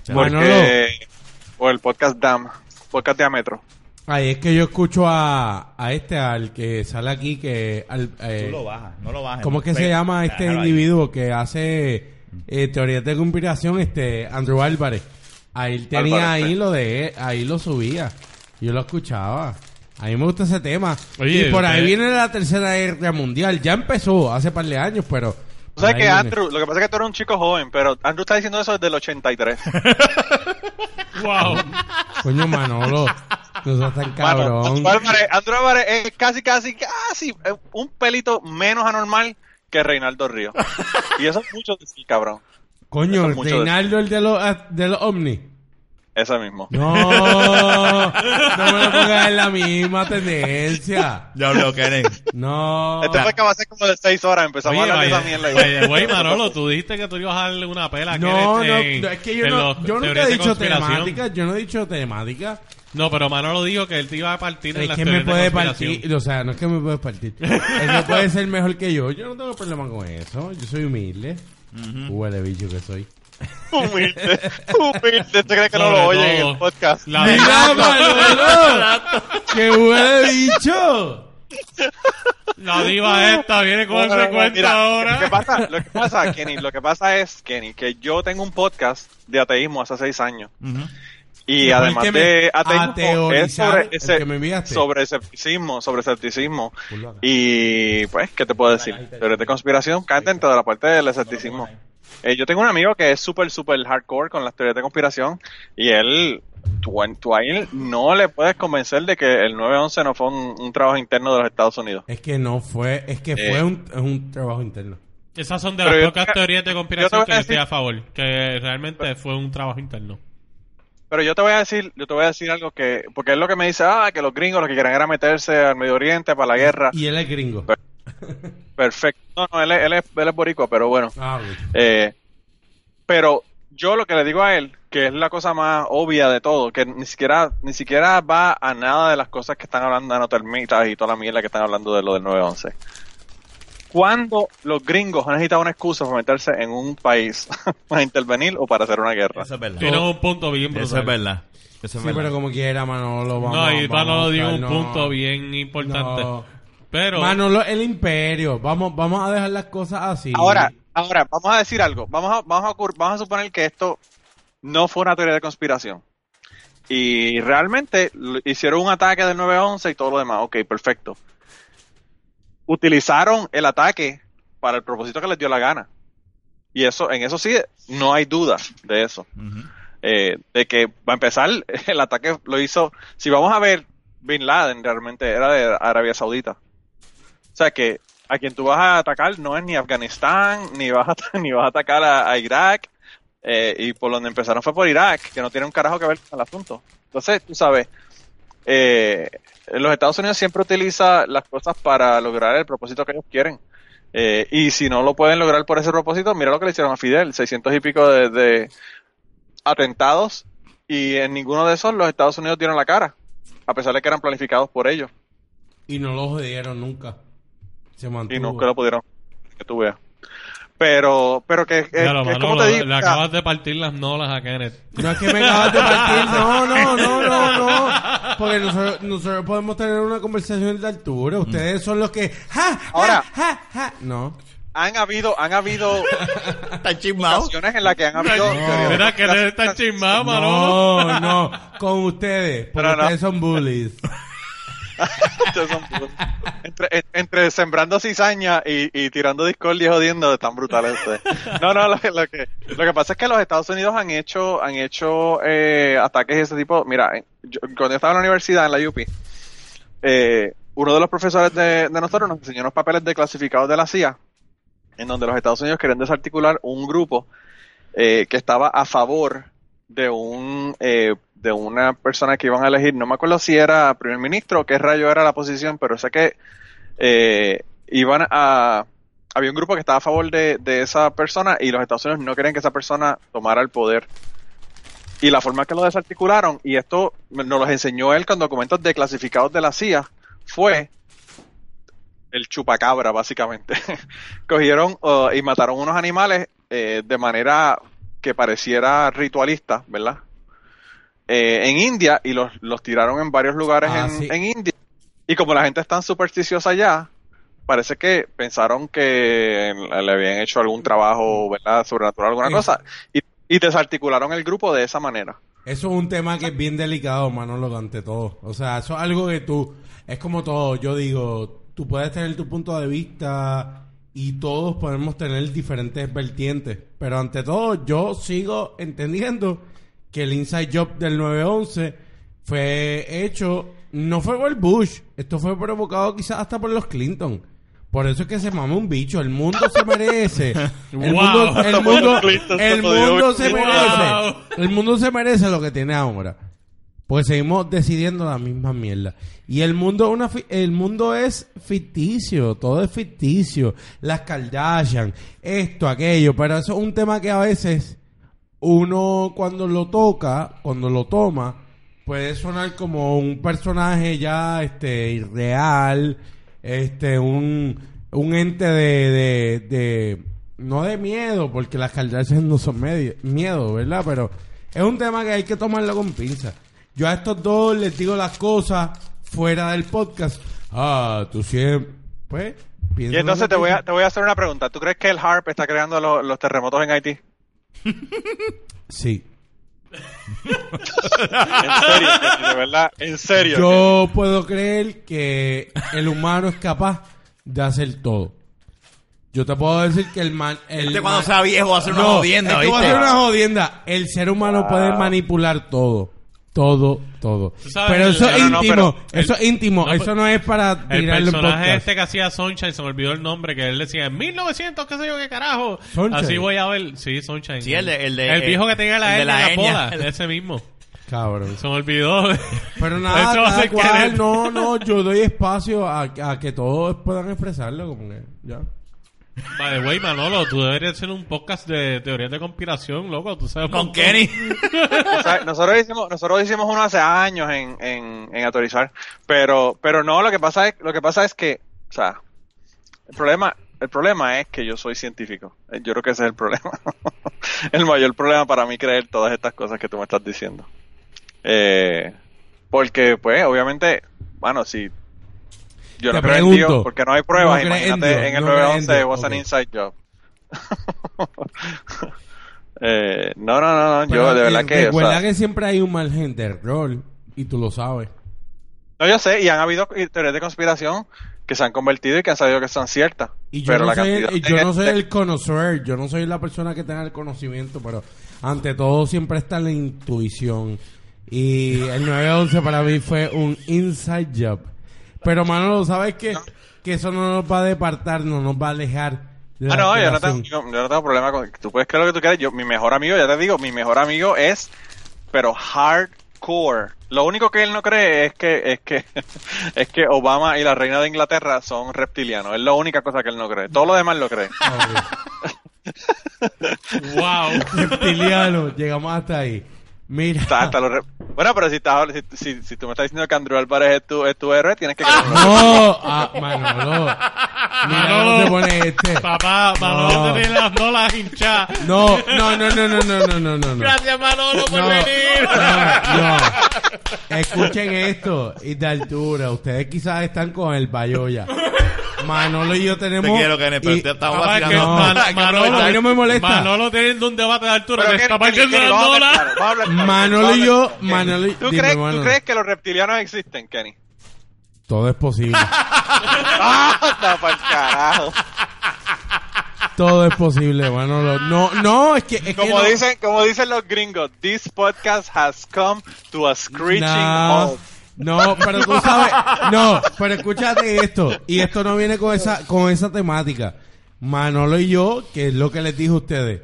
mm, Manolo. Porque, o el podcast DAM, podcast Diámetro. Ahí es que yo escucho a, a este, al que sale aquí, que... Al, eh, Tú lo bajas, no lo bajas. ¿Cómo es que se llama este ahí. individuo que hace eh, teorías de conspiración? Este, Andrew Álvarez. Ahí tenía Álvarez, ahí lo de, ahí lo subía. Yo lo escuchaba. A mí me gusta ese tema. Oye, y por ahí viene la tercera guerra mundial. Ya empezó hace par de años, pero... Tú sabes que viene. Andrew, lo que pasa es que tú eres un chico joven, pero Andrew está diciendo eso desde el 83. Wow. Coño, Manolo. No seas tan Bueno, cabrón. Andrew Álvarez, Andrew Álvarez es casi, casi, casi eh, un pelito menos anormal que Reinaldo Río. Y eso es mucho decir, cabrón. Coño, es de- Reinaldo, el de los, de los ovnis. Ese mismo. No, no me lo pongas en la misma tendencia. Ya habló, Kenneth. No. Este fue que va a ser como de 6 horas. Empezamos Oye, a hablar de esa vaya, mierda. vaya, güey, Manolo, tú dijiste que tú ibas a darle una pela No, no, en- no, es que yo, no, yo nunca he de dicho temática, yo no he dicho temática. No, pero Manolo dijo que él te iba a partir en Es las que me teorías de puede conspiración. partir, o sea, no es que me puede partir. Es que puede ser mejor que yo. Yo no tengo problema con eso. Yo soy humilde. Huele bicho que soy. Humilde. Humilde. ¿Usted cree que no Sobre lo oye en todo, el podcast? la- ¡Mira, Manolo! ¡Que huele bicho! La diva esta viene con Bueno, ese cuento mira, ahora. Lo que pasa, lo que pasa, Kenny, lo que pasa es, Kenny, que yo tengo un podcast de ateísmo hace seis años. Ujú. Y además de ateísmo, es sobre, ese, que me enviaste. sobre escepticismo, sobre escepticismo. Y pues, ¿qué te puedo decir? Teorías de conspiración caen dentro de la parte del escepticismo. Eh, yo tengo un amigo que es súper, súper hardcore con las teorías de conspiración y él, tú, tú a él no le puedes convencer de que el 9-11 no fue un, un trabajo interno de los Estados Unidos. Es que no fue, es que Eh. fue un, es un trabajo interno. Esas son de las pocas te- teorías de yo te conspiración que a yo estoy a favor. Que realmente fue un trabajo interno. Pero yo te voy a decir, yo te voy a decir algo que, porque es lo que me dice, ah, que los gringos lo que quieren era meterse al Medio Oriente para la guerra. Y él es gringo. Perfecto. No, no, él es, él es, él es boricua, pero bueno. Ah, güey. Eh, pero yo lo que le digo a él, que es la cosa más obvia de todo, que ni siquiera, ni siquiera va a nada de las cosas que están hablando de Notermitas y toda la mierda que están hablando de lo del 911. ¿Cuándo los gringos han necesitado una excusa para meterse en un país para intervenir o para hacer una guerra? Eso es verdad. Tiene un punto bien brutal. Eso es verdad. Eso es Sí, verdad. pero como quiera, Manolo, vamos No, y Manolo dio un no. punto bien importante. No. Pero, Manolo, el imperio. Vamos, vamos a dejar las cosas así. Ahora, ahora, vamos a decir algo. Vamos a, vamos a, vamos a suponer que esto no fue una teoría de conspiración. Y realmente hicieron un ataque del 911 y todo lo demás. Ok, perfecto. Utilizaron el ataque para el propósito que les dio la gana. Y eso, en eso sí, no hay duda de eso. Eh, de que va a empezar, el ataque lo hizo. Si vamos a ver, Bin Laden realmente era de Arabia Saudita. O sea que a quien tú vas a atacar no es ni Afganistán, ni vas a, ni vas a atacar a, a Irak. eh, y por donde empezaron fue por Irak, que no tiene un carajo que ver con el asunto. Entonces, tú sabes, eh, los Estados Unidos siempre utiliza las cosas para lograr el propósito que ellos quieren. Eh, y si no lo pueden lograr por ese propósito, mira lo que le hicieron a Fidel, 600 y pico de, de atentados y en ninguno de esos los Estados Unidos dieron la cara, a pesar de que eran planificados por ellos Y no lo jodieron nunca. Se mantuvo. y nunca lo pudieron, que tú veas. Pero, pero que, que- ya lo, que es como te digo, le acabas de partir las nolas a Kenneth. No es que me acabas de partir. No, no, no, no, no. Porque nosotros, nosotros podemos tener una conversación de altura. Ustedes son los que. ¡Ja! ja, Ahora. ja, ja. No. han habido, han habido Está chismado. ocasiones en las que han habido teorías de Mira que él está conspiración. chismado, Manolo. No, no. Con ustedes. Porque Pero no. ustedes son bullies. Entre, en- entre sembrando cizaña y, tirando discordia y jodiendo, están brutales ustedes. No, no, lo, lo que, lo que pasa es que los Estados Unidos han hecho, han hecho eh, ataques de ese tipo. Mira, yo- cuando yo estaba en la universidad, en la UP, eh, uno de los profesores de, nosotros nos enseñó unos papeles de clasificados de la CIA, en donde los Estados Unidos querían desarticular un grupo eh, que estaba a favor de un eh, de una persona que iban a elegir, no me acuerdo si era primer ministro o qué rayo era la posición, pero sé que eh, iban a había un grupo que estaba a favor de, de esa persona y los Estados Unidos no querían que esa persona tomara el poder. Y la forma que lo desarticularon, y esto nos los enseñó él con documentos declasificados de la CIA, fue el chupacabra, básicamente. Cogieron uh, y mataron unos animales eh, de manera que pareciera ritualista, ¿verdad? Eh, en India y los, los tiraron en varios lugares Ah, en, sí. en India. Y como la gente es tan supersticiosa allá, parece que pensaron que le habían hecho algún trabajo, ¿verdad? Sobrenatural, alguna Sí. cosa. Y, y desarticularon el grupo de esa manera. Eso es un tema que es bien delicado, Manolo, ante todo. O sea, eso es algo que tú... Es como todo. Yo digo, tú puedes tener tu punto de vista y todos podemos tener diferentes vertientes. Pero ante todo, yo sigo entendiendo que el inside job del 911 fue hecho... No fue por Bush. Esto fue provocado quizás hasta por los Clinton. Por eso es que se mama un bicho. El mundo se merece. El Wow. mundo, el mundo, el mundo se merece. El mundo se merece lo que tiene ahora. Porque seguimos decidiendo la misma mierda. Y el mundo, es una fi- el mundo es ficticio, todo es ficticio. Las Kardashian, esto, aquello. Pero eso es un tema que a veces uno cuando lo toca, cuando lo toma, puede sonar como un personaje ya este irreal, este un, un ente de, de, de- no de miedo, porque las Kardashian no son medio, miedo, ¿verdad? Pero es un tema que hay que tomarlo con pinza. Yo a estos dos les digo las cosas fuera del podcast. Ah, tú siempre, pues, Y entonces te voy, a, te voy a hacer una pregunta. ¿Tú crees que el HARP está creando lo- los terremotos en Haití? Sí. En serio, de verdad, en serio. Yo puedo creer que el humano es capaz de hacer todo. Yo te puedo decir que el man... El Este cuando man- sea viejo va a ser una No, jodienda, esto va a ¿viste? ser una jodienda. El ser humano puede manipular todo. Todo, todo. Sabes, Pero el- eso es no, íntimo. pero eso es íntimo. no, eso no es para El tirarle un personaje este que hacía Sunshine, se me olvidó el nombre, que él decía, en 1900, qué sé yo, qué carajo. Sunshine. Así voy a ver, sí, Sunshine. Sí, el de- el de- El viejo que tenía la el de N la la pola, ese mismo. Cabrón. Se me olvidó. Pero nada, Eso va a cada ser cual, no, no, yo doy espacio a, a que todos puedan expresarlo como que, ya. By the way, Manolo, tú deberías hacer un podcast de teorías de conspiración, loco. Tú sabes Con. Kenny. O sea, nosotros hicimos, nosotros hicimos uno hace años en, en, en autorizar, pero, pero no, lo que pasa es, lo que pasa es que, o sea, el problema, el problema es que yo soy científico. Yo creo que ese es el problema. el mayor problema para mí creer todas estas cosas que tú me estás diciendo. Eh, porque, pues, obviamente, bueno, si yo en pregunto, porque no hay pruebas, no imagínate en el no crees en 911 Dios, was an ok. inside job. eh, no, no, no, no, yo de verdad eh, que... o Recuerda sea, que siempre hay un margen de error y tú lo sabes. No, yo sé, y han habido teorías de conspiración que se han convertido y que han sabido que son ciertas. Y yo pero no la soy, el, yo no soy el connoisseur, yo no soy la persona que tenga el conocimiento, pero ante todo siempre está la intuición. Y el 911 para mí fue un inside job. Pero Manolo, ¿sabes qué? Que eso no nos va a departar, no nos va a alejar. de Ah, no, yo no, tengo, yo no tengo problema con... Tú puedes creer lo que tú quieras. Yo, mi mejor amigo, ya te digo, mi mejor amigo es... Pero hardcore. Lo único que él no cree es que es que es que Obama y la reina de Inglaterra son reptilianos. Es la única cosa que él no cree. Todo lo demás lo cree. Wow. Reptiliano, llegamos hasta ahí. Mira. Hasta- hasta los re- Bueno, pero si, estás, si, si, si tú me estás diciendo que Andrew Álvarez es tu, es tu héroe, tienes que creerlo. No, ah, Manolo. Mira se pone este. Papá, Manolo No. te tiene las bolas hinchadas. No, no, no, no, no, no, no, no, no. Gracias, Manolo, por No, venir. no, no. Escuchen esto y de altura. Ustedes quizás están con el Bayoya. Manolo y yo tenemos. Te quiero, Kenny, pero y- te estamos Papá, vacilando. No, Man- Manolo, a mí no me molesta. Manolo tiene un debate de altura, Pero está partiendo las bolas. Manolo y yo. Manolo y- ¿Tú, dime, crees, Manolo. ¿Tú crees que los reptilianos existen, Kenny? Todo es posible. ¡Ah! Anda pa'l carajo. Todo es posible, Manolo. No, no, es que. Es que Como no- dicen, como dicen los gringos, this podcast has come to a screeching No, halt. no, pero tú sabes, no, pero escúchate esto, y esto no viene con esa, con esa temática. Manolo y yo, que es lo que les dije a ustedes,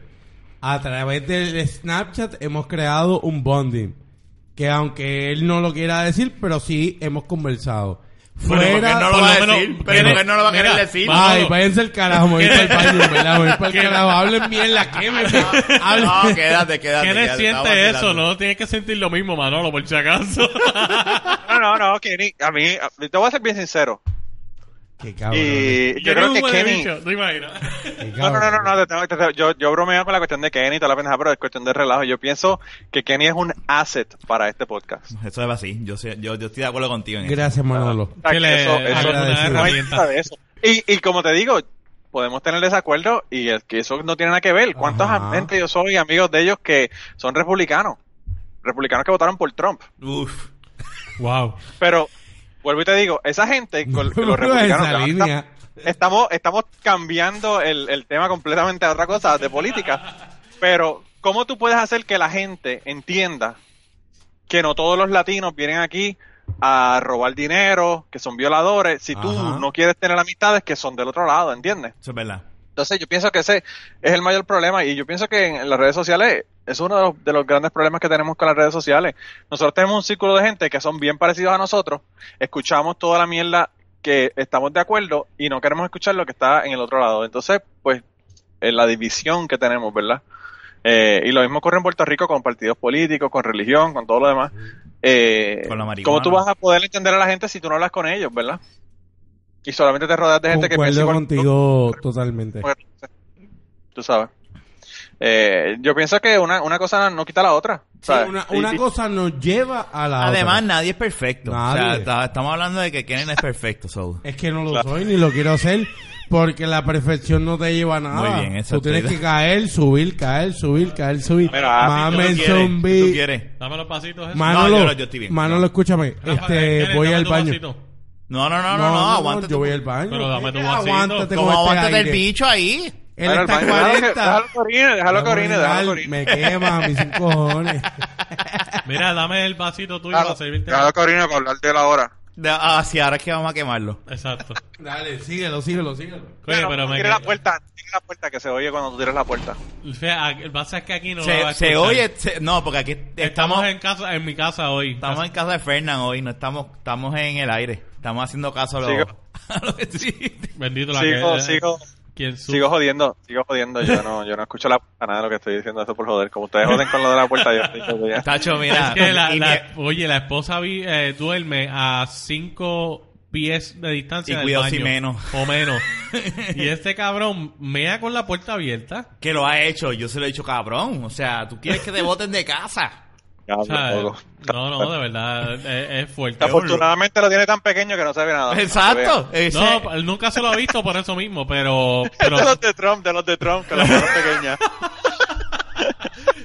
a través del Snapchat hemos creado un bonding, que aunque él no lo quiera decir, pero sí hemos conversado. Bueno, Fuera, él no lo va a decir. Pero él no lo va a querer mira, decir. Ay, Manolo. váyanse al carajo, me voy para el baño, ¿verdad? Me voy para el carajo, hablen bien la que me hablen. No, quédate, quédate. ¿Quién siente eso? No tienes que sentir lo mismo, Manolo, por si acaso. No, no, no, Kenny, a mí, a- te voy a ser bien sincero. Qué cabrón. Y yo creo que Kenny... No, no, no, no, cabrón. no, te tengo- te tengo- yo, yo bromeo con la cuestión de Kenny y toda la pendeja, pero es cuestión de relajo. Yo pienso que Kenny es un asset para este podcast. Eso es así. Yo, yo, yo estoy de acuerdo contigo en eso. Gracias, Manolo. O sea, Que que le- eso, eso- alguna no hay herramienta. nada de eso. Y, y como te digo, podemos tener desacuerdo y es que eso no tiene nada que ver. ¿Cuánta Ajá. gente yo soy amigos de ellos que son republicanos? Republicanos que votaron por Trump. Uf. Wow. Pero, vuelvo y te digo, esa gente, con, los Esa republicanos, línea. estamos, estamos cambiando el, el tema completamente a otra cosa, de política. Pero, ¿cómo tú puedes hacer que la gente entienda que no todos los latinos vienen aquí a robar dinero, que son violadores, si tú Ajá. no quieres tener amistades que son del otro lado, ¿entiendes? Eso es verdad. Entonces yo pienso que ese es el mayor problema y yo pienso que en las redes sociales es uno de los, de los grandes problemas que tenemos con las redes sociales. Nosotros tenemos un círculo de gente que son bien parecidos a nosotros, escuchamos toda la mierda que estamos de acuerdo y no queremos escuchar lo que está en el otro lado. Entonces, pues, en la división que tenemos, ¿verdad? Eh, y lo mismo ocurre en Puerto Rico con partidos políticos, con religión, con todo lo demás. Eh, Con la. ¿Cómo tú vas a poder entender a la gente si tú no hablas con ellos, verdad? Y solamente te rodeas de gente que piensa igual contigo totalmente. Tú sabes. Eh, yo pienso que una, una cosa no quita la otra. Sí, ¿sabes? una, una y- cosa nos lleva a la Además, otra. nadie es perfecto. Nadie. O sea, está- estamos hablando de que Kennen es perfecto, so. Es que no lo soy ni lo quiero ser porque la perfección no te lleva a nada. Muy bien, eso Tú tienes que caer, subir, caer, subir, caer, subir. Mira, Mamen ¿Tú quieres? zombie. ¿Tú quieres? Dame los pasitos. esos. Manolo, No, yo no, yo estoy bien. Manolo, No. escúchame. Rafa, Este, voy al baño. vasito. No, no, no, no, no, aguántate. Yo voy al baño. Pero dame tu vasito. Aguántate ¿Cómo con este aguántate el bicho ahí? Él Bueno, está el en baño, déjalo que- 40. Déjalo que orine, déjalo. Me quema, mis cinco cojones. Mira, dame el vasito tuyo para servirte. déjalo que orine para hablar de la hora. De- ah, sí, ahora es que vamos a quemarlo. Exacto. Dale, síguelo, síguelo, síguelo. Oye, Pero, pero me tira la puerta, tira la puerta que se oye cuando tú tiras la puerta. Fea, El pasa es que aquí no lo va Se, a oye, se- no, porque aquí Estamos estamos, en casa, en mi casa hoy. estamos en casa de Fernán hoy, no estamos, estamos en el aire. Estamos haciendo caso a lo, Sigo. a lo que sí. Bendito la Sigo, que... sigo, ¿Quién su- sigo jodiendo, sigo jodiendo. Yo no, yo no escucho la, a nada de lo que estoy diciendo eso por joder. Como ustedes joden con lo de la puerta, yo estoy jodido ya. Tacho, mira. Es que la, oye, la esposa vi- eh, duerme a cinco pies de distancia Y del cuidado baño, si menos. o menos. y este cabrón mea con la puerta abierta. que lo ha hecho, yo se lo he dicho cabrón. O sea, tú quieres que te voten de casa. O sea, no, no, de verdad, es, es fuerte. Afortunadamente lo tiene tan pequeño que no se ve nada. Exacto. No, él nunca se lo ha visto por eso mismo, pero pero, de los de Trump, de los de Trump, que las manos pequeñas.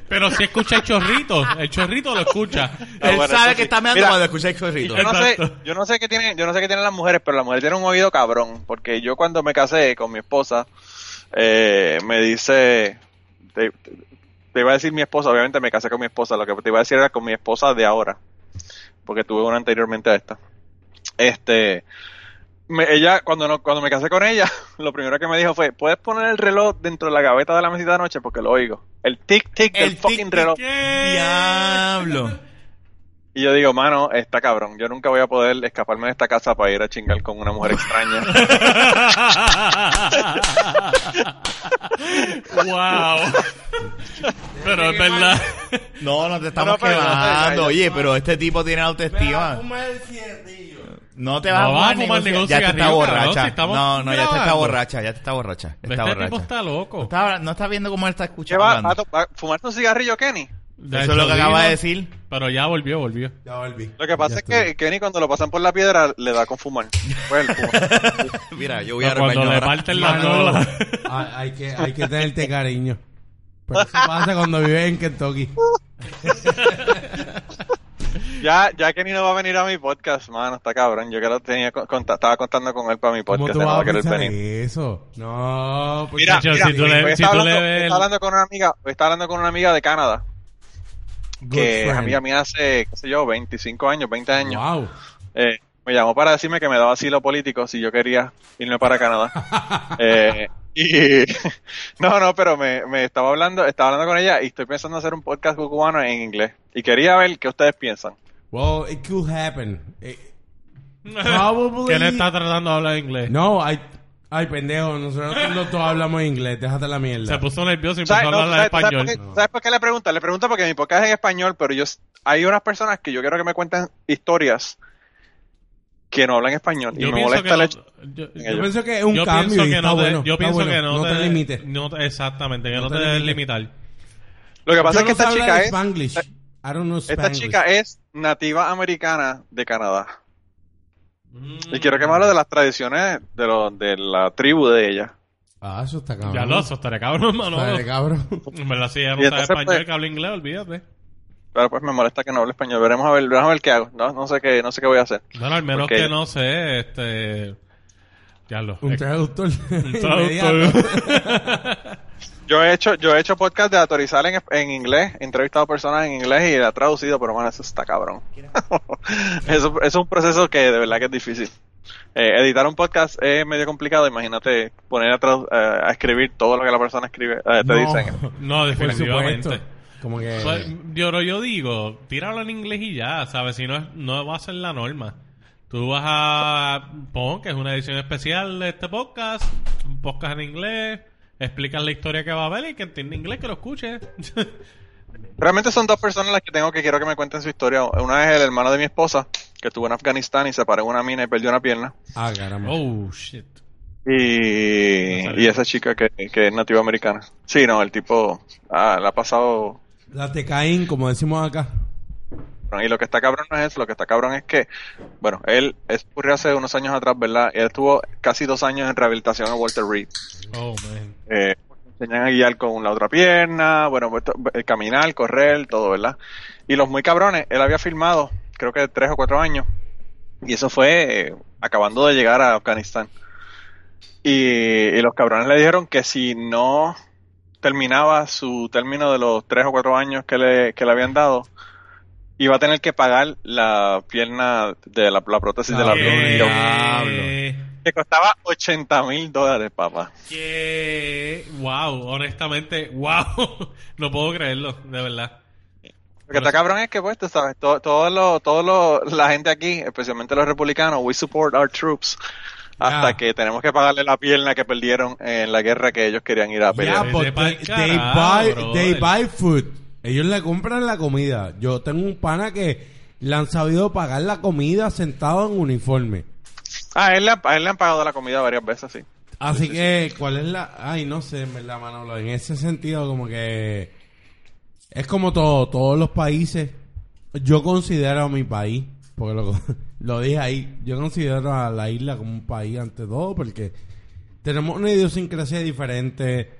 pero si escucha el chorrito, el chorrito lo escucha. él bueno, sabe que sí. está meando Mira, cuando escucha el chorrito. Yo no sé, yo no sé qué tienen, yo no sé qué tienen las mujeres, pero las mujeres tienen un oído cabrón, porque yo cuando me casé con mi esposa, eh, me dice, te, te iba a decir mi esposa, obviamente me casé con mi esposa, lo que te iba a decir era con mi esposa de ahora, porque tuve una anteriormente a esta. Este, me- ella, cuando no, cuando me casé con ella, lo primero que me dijo fue, ¿puedes poner el reloj dentro de la gaveta de la mesita de noche? Porque lo oigo. El tic-tic del El fucking tic-tic. reloj. Diablo. Y yo digo, mano, está cabrón. Yo nunca voy a poder escaparme de esta casa para ir a chingar con una mujer extraña. wow. Pero es verdad. No, no te estamos No, no, quemando. no, no. Oye, pero este tipo tiene autoestima. No te vas No a fumar cigarrillo. Ya te está borracha. si estamos No, no, ya te está borracha. Ya te está borracha. Está Este borracha. tipo está loco. Está- no estás viendo cómo él está ¿Qué escuchando. va? hablando? ¿Va a, to- va a fumarte un cigarrillo, Kenny? De Eso es lo que acaba de decir. Pero ya volvió, volvió. Ya volví. Lo que pasa Ya es que Kenny cuando lo pasan por la piedra le da con fumar. Pues él fuma. Mira, yo voy a Cuando le parten la cola. hay, que, hay que tenerte cariño. Pero eso pasa cuando vives en Kentucky. ya, ya Kenny no va a venir a mi podcast, mano, está cabrón. Yo que lo tenía, con- estaba contando con él para mi ¿Cómo podcast. tú él no vas va a pensar eso? No, pues Mira, mira, si tú le- si estaba tú le hablando, ves hoy el- estaba hablando con una amiga, estaba hablando con una amiga de Canadá, good que es friend. amiga mía hace, qué sé yo, 25 años, 20 años. Wow. Eh, me llamó para decirme que me daba asilo político si yo quería irme para Canadá. Eh, y no, no, pero me, me estaba hablando, estaba hablando con ella y estoy pensando hacer un podcast cubano en inglés. Y quería ver qué ustedes piensan. Well, it could happen. Eh, Probably- ¿Quién está tratando de hablar inglés? No, ay, ay, pendejo, nosotros los dos hablamos inglés, déjate la mierda. Se puso nervioso y ¿Sabes, empezó a no, hablar ¿sabes- sabes español. por qué, ¿Sabes por qué le pregunta? Le pregunta porque mi podcast es en español, pero yo hay unas personas que yo quiero que me cuenten historias que no hablan español. Y Yo me pienso molesta que el no, hecho. yo, Yo pienso que es un yo cambio pienso y que está no te, yo pienso bueno. que no, te, limites. no te- exactamente, que no, No te te debes limites. limitar. Lo que pasa Yo es que no esta chica es. I don't know esta chica es nativa americana de Canadá. Y Mm. quiero que me hable de las tradiciones de, lo, de la tribu de ella. Ah, eso está cabrón. Ya lo, eso estaría cabrón, hermano. Está cabrón. En verdad, si ella no Y sabe español, pues- que habla inglés, olvídate. Pero pues me molesta que no hable español. Veremos a ver, veremos a ver qué hago. No, no sé qué, no sé qué voy a hacer. Bueno, al menos Porque- que no sé, este. Ya lo. Un traductor. Un traductor. Yo he hecho, yo he hecho podcast de autorizar en, en inglés, he entrevistado personas en inglés y la he traducido, pero bueno, eso está cabrón. eso, eso es un proceso que de verdad que es difícil. Eh, editar un podcast es medio complicado, imagínate poner a, tradu- eh, a escribir todo lo que la persona escribe, eh, te No, dicen. no, por definitivamente. supuesto. Como que... Pues, yo, yo digo, tíralo en inglés y ya, ¿sabes? Si no, es- no va a ser la norma. Tú vas a... Pon que es una edición especial de este podcast, un podcast en inglés, explicas la historia que va a haber y que entiende inglés, que lo escuche. Realmente son dos personas las que tengo que quiero que me cuenten su historia. Una es el hermano de mi esposa, que estuvo en Afganistán y se paró en una mina y perdió una pierna. Ah, caramba. oh, shit. Y, y esa chica que, que es nativa americana. Sí, no, el tipo ah, la ha pasado La tecaín, como decimos acá. Y lo que está cabrón no es eso, lo que está cabrón es que, bueno, él ocurrió hace unos años atrás, ¿verdad? Él estuvo casi dos años en rehabilitación en Walter Reed. Oh, man. Eh, enseñan a guiar con la otra pierna, bueno, pues, eh, caminar, correr, todo, ¿verdad? Y los muy cabrones, él había filmado, creo que tres o cuatro años, y eso fue eh, acabando de llegar a Afganistán. Y, y los cabrones le dijeron que si no terminaba su término de los tres o cuatro años que le, que le habían dado, iba a tener que pagar la pierna de la, la prótesis de la pierna. Y. Que costaba 80 mil dólares, papá. ¿Qué? Wow, honestamente, wow. no puedo creerlo, de verdad. Lo que está cabrón es que, pues, tú sabes, todo, todo lo, todo lo, la gente aquí, especialmente los republicanos, we support our troops. Hasta que tenemos que pagarle la pierna que perdieron en la guerra que ellos querían ir a Yeah, pelear. Pa'l they, they buy, they buy food. Ellos le compran la comida. Yo tengo un pana que le han sabido pagar la comida sentado en uniforme. Ah, a él, le, han- a él le han pagado la comida varias veces, sí. Así que, ¿cuál es la...? Ay, no sé, en verdad, Manolo. En ese sentido, como que... Es como todo, todos los países. Yo considero a mi país, porque lo, lo dije ahí, yo considero a la isla como un país ante todo, porque tenemos una idiosincrasia diferente,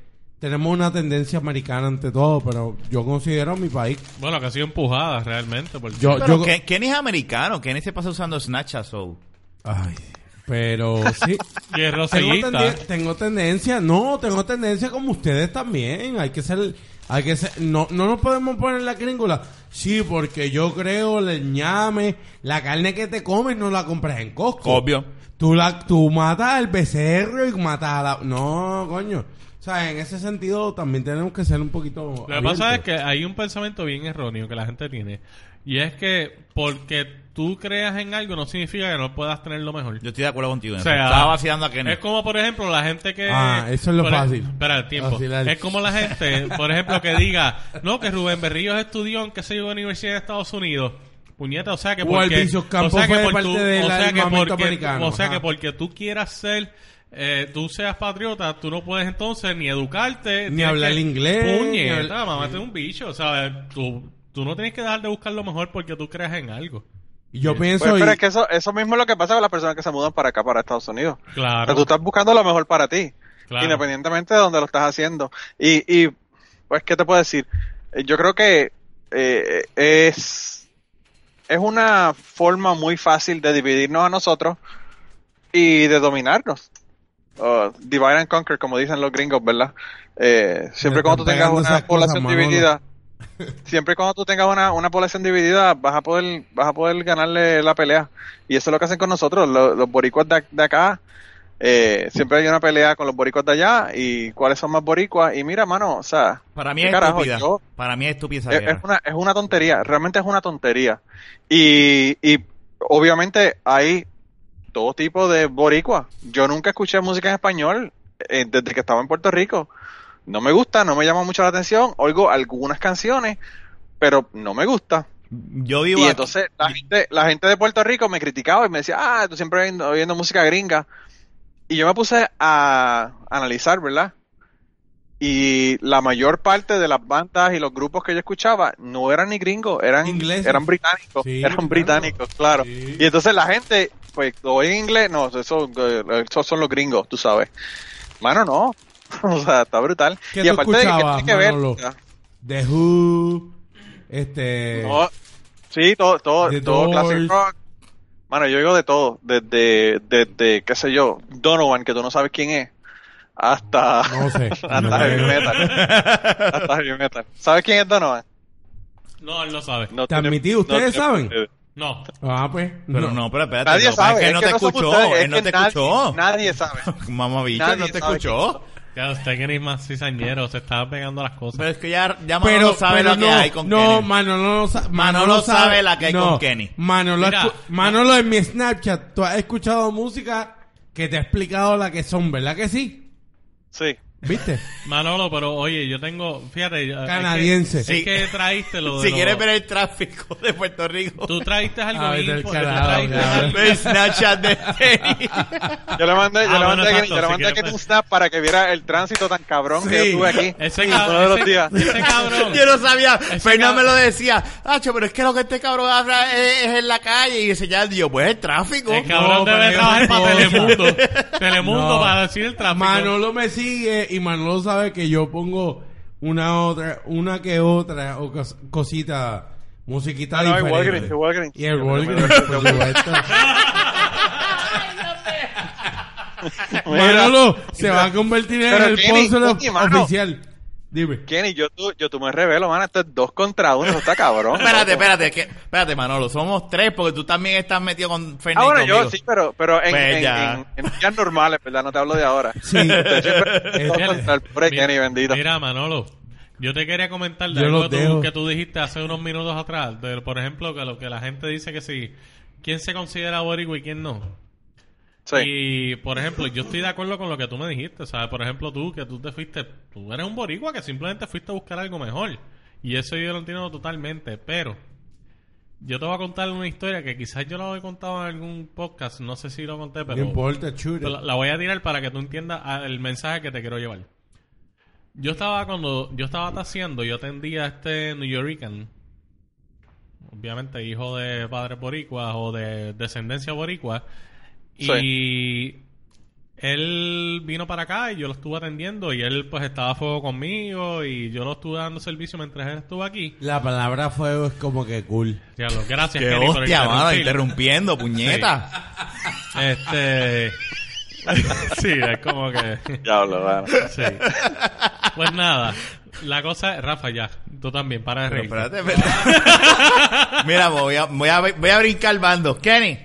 tenemos una tendencia americana ante todo, pero yo considero a mi país. Bueno, que ha sido empujada realmente. Porque Yo, Pero yo, Ken- Kenny es americano, Kenny se pasa usando Snapchat, so... Ay, pero sí. Y es Tengo, tenden- tengo tendencia, no, tengo tendencia como ustedes también. Hay que ser, hay que ser, no, no nos podemos poner la gringula. Sí, porque yo creo el ñame, la carne que te comes no la compras en Costco. Obvio. Tú la, tú matas al becerro y matas a la, no, coño. O sea, en ese sentido también tenemos que ser un poquito. Lo que pasa es que hay un pensamiento bien erróneo que la gente tiene. Y es que porque tú creas en algo no significa que no puedas tener lo mejor. Yo estoy de acuerdo contigo. en O sea, Estaba vacilando a Kenny. Es como, por ejemplo, la gente que... Ah, eso es lo fácil. Espera, el tiempo. Vacilar. Es como la gente, por ejemplo, que diga, no, que Rubén Berríos estudió en, qué sé yo, Universidad de Estados Unidos. Puñeta, o sea que O porque... Albizu Campos o sea que parte tu- del o sea que porque, o sea que porque tú quieras ser... eh, tú seas patriota, tú no puedes entonces ni educarte, Ni hablar que- inglés, ni Puñeta, hablar- mamá, un bicho, o sea, tú, tú no tienes que dejar de buscar lo mejor porque tú creas en algo. Y yo pienso. Pues, pero y- es que eso, eso mismo es lo que pasa con las personas que se mudan para acá, para Estados Unidos. O sea, Claro, tú estás buscando lo mejor para ti, claro. independientemente de donde lo estás haciendo. Y, y pues, ¿qué te puedo decir? Eh, Yo creo que eh, es, es una forma muy fácil de dividirnos a nosotros y de dominarnos. Uh, divide and conquer, como dicen los gringos, ¿verdad? Eh, siempre cuando tú tengas una cosas, población dividida, siempre cuando tú tengas una, una población dividida, vas a poder, vas a poder ganarle la pelea. Y eso es lo que hacen con nosotros, los, los boricuas de, de acá. Eh, siempre hay una pelea con los boricuas de allá y cuáles son más boricuas. Y mira, mano, o sea, Para mí ¿qué es carajo? estúpida. Yo- Para mí es estúpida esa es, guerra. es una, es una tontería, realmente es una tontería. Y, y obviamente hay todo tipo de boricua. Yo nunca escuché música en español eh, desde que estaba en Puerto Rico. No me gusta, no me llama mucho la atención. Oigo algunas canciones, pero no me gusta. Yo vivo Y aquí- entonces la gente, la gente de Puerto Rico me criticaba y me decía, ah, tú siempre oyendo, oyendo música gringa. Y yo me puse a analizar, ¿verdad? Y la mayor parte de las bandas y los grupos que yo escuchaba no eran ni gringos, eran Ingleses. eran británicos, Sí, eran británicos. británicos, claro. Sí. Y entonces la gente, pues, oye en inglés, no, eso, esos son los gringos, tú sabes. Mano, no. o sea, está brutal. ¿Qué y tú aparte de que tiene que ver, Manolo? o The Who, este... No, sí, todo, todo, The todo Doors. classic rock. Mano, yo digo de todo, desde, desde, qué sé yo, Donovan, que tú no sabes quién es, hasta, No sé. hasta No heavy metal. hasta heavy metal. ¿Sabes quién es Donovan? No, él no sabe. No ¿Te tiene- admití? ¿Ustedes saben? No. Ah, pues. Pero no, pero espérate. Nadie lo que pasa sabe, es que él no te no escuchó, él no te nadie- escuchó. Nadie sabe. Mamá bicho, no te escuchó. Ya usted que ni más cizañero, se estaba pegando las cosas. Pero es que ya, ya Manolo Pero, sabe pero lo que no, hay con no, Kenny. Manolo no sa- Manolo sabe la que hay con Kenny. Manolo, Mira, Manolo en mi Snapchat, tú has escuchado música que te ha explicado la que son, ¿verdad que sí? Sí. ¿Viste? Manolo, pero oye, yo tengo, fíjate, ya- es que- Canadiense. Es Sí. que, traíste lo de Si lo- quieres ver el tráfico de Puerto Rico, Tú traíste algo Ay, del tú carajo, traíste cabrón. algo- ve el Snapchat de. Yo le mandé, yo Ah, le bueno, mandé, Kenny- exacto, yo le si mandé quieres, Kenny un pues. snap para que viera el tránsito tan cabrón que Sí. yo tuve aquí. Ese, de los ese- días. ese cabrón. Yo no sabía. Fernando me cabrón- lo decía. Hacho, pero es que lo que este cabrón habla es, es en la calle. Y ese ya yo, pues el tráfico. El cabrón No, debe trabajar para cosa. Telemundo. Telemundo No. para decir el tráfico. Manolo me sigue y Manolo sabe que yo pongo una otra, una que otra o cos- cosita, musiquita Ah, no, diferente. Walgreens, hay Walgreens. Y el Walgreens, por supuesto. Manolo se va a convertir en el sponsor oficial. Dime. Kenny, yo tú, yo tú me revelo, mano, esto es dos contra uno, eso está cabrón. Espérate, espérate, que, espérate, Manolo. Somos tres porque tú también estás metido con Ah, Fernando. bueno, yo sí, pero, pero en, Pues en, ya. en, en días normales, ¿verdad? No te hablo de ahora. Sí. Siempre Eh, dos contra el pobre Mira- Kenny, bendito. Mira, Manolo, yo te quería comentar de Yo algo tú, que tú dijiste hace unos minutos atrás. De, por ejemplo, que lo que la gente dice que si... ¿Quién se considera boricua y quién no? Sí. Y, por ejemplo, yo estoy de acuerdo con lo que tú me dijiste. ¿sabes? Por ejemplo, tú, que tú te fuiste... Tú eres un boricua que simplemente fuiste a buscar algo mejor. Y eso yo lo entiendo totalmente. Pero... Yo te voy a contar una historia que quizás yo la he contado en algún podcast. No sé si lo conté, pero... no importa, chute. Pero la, la voy a tirar para que tú entiendas ah, el mensaje que te quiero llevar. Yo estaba cuando yo estaba taseando, yo atendía a este New Yorican, obviamente hijo de padres boricuas o de descendencia boricua, y él vino para acá y yo lo estuve atendiendo y él pues estaba a fuego conmigo y yo lo estuve dando servicio mientras él estuvo aquí. La palabra fuego es como que cool. Diablo, gracias Qué Kenny, por hostia, mano, interrumpir. interrumpiendo, puñeta. Este sí, es como que Diablo, mano. Sí. Pues nada, la cosa es, Rafa, ya, tú también, para de reír. espérate, espérate. Mira, voy a, voy, a, voy a brincar bando. Kenny.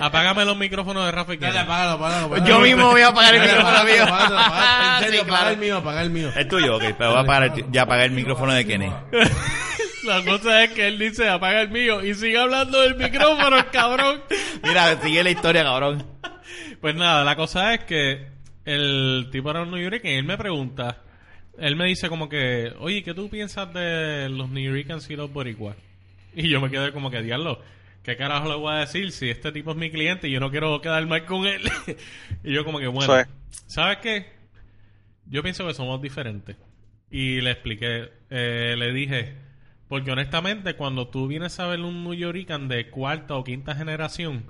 Apágame los micrófonos de Rafa y Dale, apágalo, apágalo, apágalo. Yo mismo voy a apagar el Dale, micrófono apágalo, mío. apágalo, apágalo. En serio, Sí, apaga claro. el mío, apaga el mío. Es tuyo, ok, pero voy a apagar el- ya apagar el micrófono de Kenny. La cosa es que él dice, apaga el mío y sigue hablando del micrófono, el cabrón. Mira, sigue la historia, cabrón. Pues nada, la cosa es que el tipo era un New York y él me pregunta, él me dice como que, oye, ¿qué tú piensas de los New Yorkers y los boricuas? Y yo me quedé como que, diablo, ¿qué carajo le voy a decir si este tipo es mi cliente y yo no quiero quedar mal con él? y yo como que, bueno, Sí. ¿sabes qué? Yo pienso que somos diferentes. Y le expliqué, eh, le dije, porque honestamente cuando tú vienes a ver un New Yorican de cuarta o quinta generación,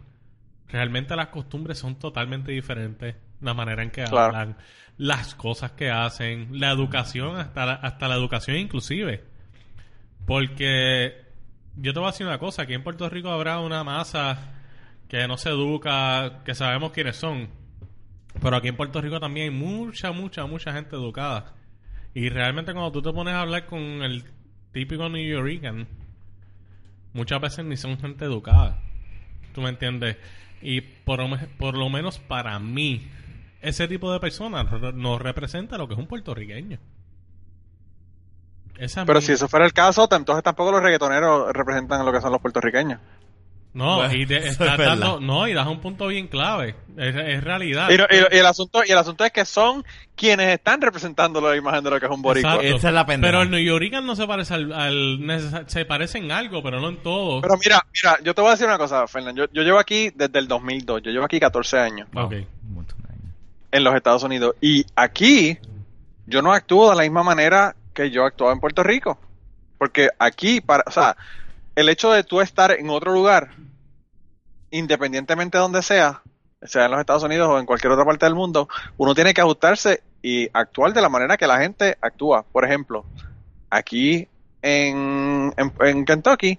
realmente las costumbres son totalmente diferentes. La manera en que Claro. hablan, las cosas que hacen, la educación, hasta la, hasta la educación inclusive. Porque yo te voy a decir una cosa, aquí en Puerto Rico habrá una masa que no se educa, que sabemos quiénes son. Pero aquí en Puerto Rico también hay mucha, mucha, mucha gente educada. Y realmente cuando tú te pones a hablar con el típico New Yorican, muchas veces ni son gente educada. ¿Tú me entiendes? Y por por lo menos para mí, ese tipo de personas nos representa lo que es un puertorriqueño. Esa Pero si eso fuera el caso, entonces tampoco los reggaetoneros representan lo que son los puertorriqueños. No, Bueno, y te eso estás es verdad. dando, no, y das un punto bien clave. Es, es realidad. Y, no- y- y el asunto y el asunto es que son quienes están representando la imagen de lo que es un boricua. Esa es la pendeja. Pero el New no se parece al, al se parece en algo, pero no en todo. Pero mira, mira, yo te voy a decir una cosa, Fernando. Yo, yo llevo aquí desde el 2002. Yo llevo aquí 14 años Ok. Un montón de años. en los Estados Unidos. Y aquí yo no actúo de la misma manera que yo actuaba en Puerto Rico. Porque aquí, para, o sea, el hecho de tú estar en otro lugar, independientemente de donde sea, sea en los Estados Unidos o en cualquier otra parte del mundo, uno tiene que ajustarse y actuar de la manera que la gente actúa. Por ejemplo, aquí en, en, en Kentucky,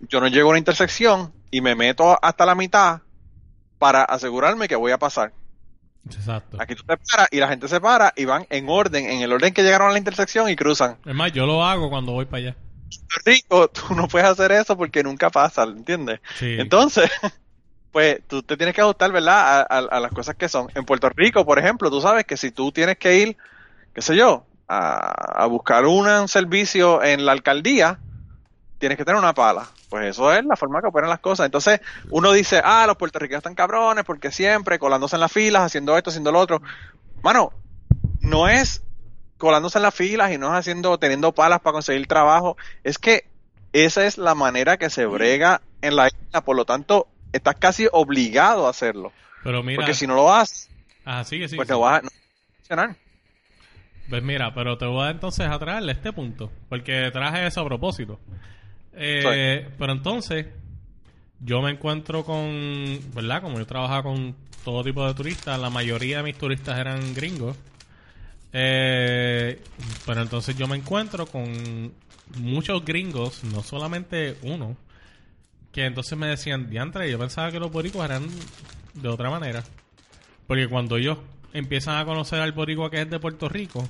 yo no llego a una intersección y me meto hasta la mitad para asegurarme que voy a pasar. Exacto. Aquí tú te paras y la gente se para y van en orden, en el orden que llegaron a la intersección y cruzan. Es más, yo lo hago cuando voy para allá. Puerto Rico, tú no puedes hacer eso porque nunca pasa, ¿entiendes? Sí. Entonces, pues tú te tienes que ajustar, ¿verdad? A, a- a las cosas que son. En Puerto Rico, por ejemplo, tú sabes que si tú tienes que ir, qué sé yo, a, a buscar una- un servicio en la alcaldía, tienes que tener una pala. Pues eso es la forma que operan las cosas. Entonces, uno dice, ah, los puertorriqueños están cabrones porque siempre colándose en las filas, haciendo esto, haciendo lo otro. Mano, no es colándose en las filas y no es haciendo, teniendo palas para conseguir trabajo. Es que esa es la manera que se brega en la isla. Por lo tanto, estás casi obligado a hacerlo. Pero mira, Porque si no lo haces, ah, sigue, sigue, pues sigue. vas a no funcionar. Pues mira, pero te voy a entonces a traerle este punto, porque traje eso a propósito. Eh, Pero entonces, yo me encuentro con, ¿verdad? Como yo trabajaba con todo tipo de turistas, la mayoría de mis turistas eran gringos. Eh, pero entonces yo me encuentro con muchos gringos, no solamente uno, que entonces me decían, diantre, yo pensaba que los boricuas eran de otra manera. Porque cuando ellos empiezan a conocer al boricua que es de Puerto Rico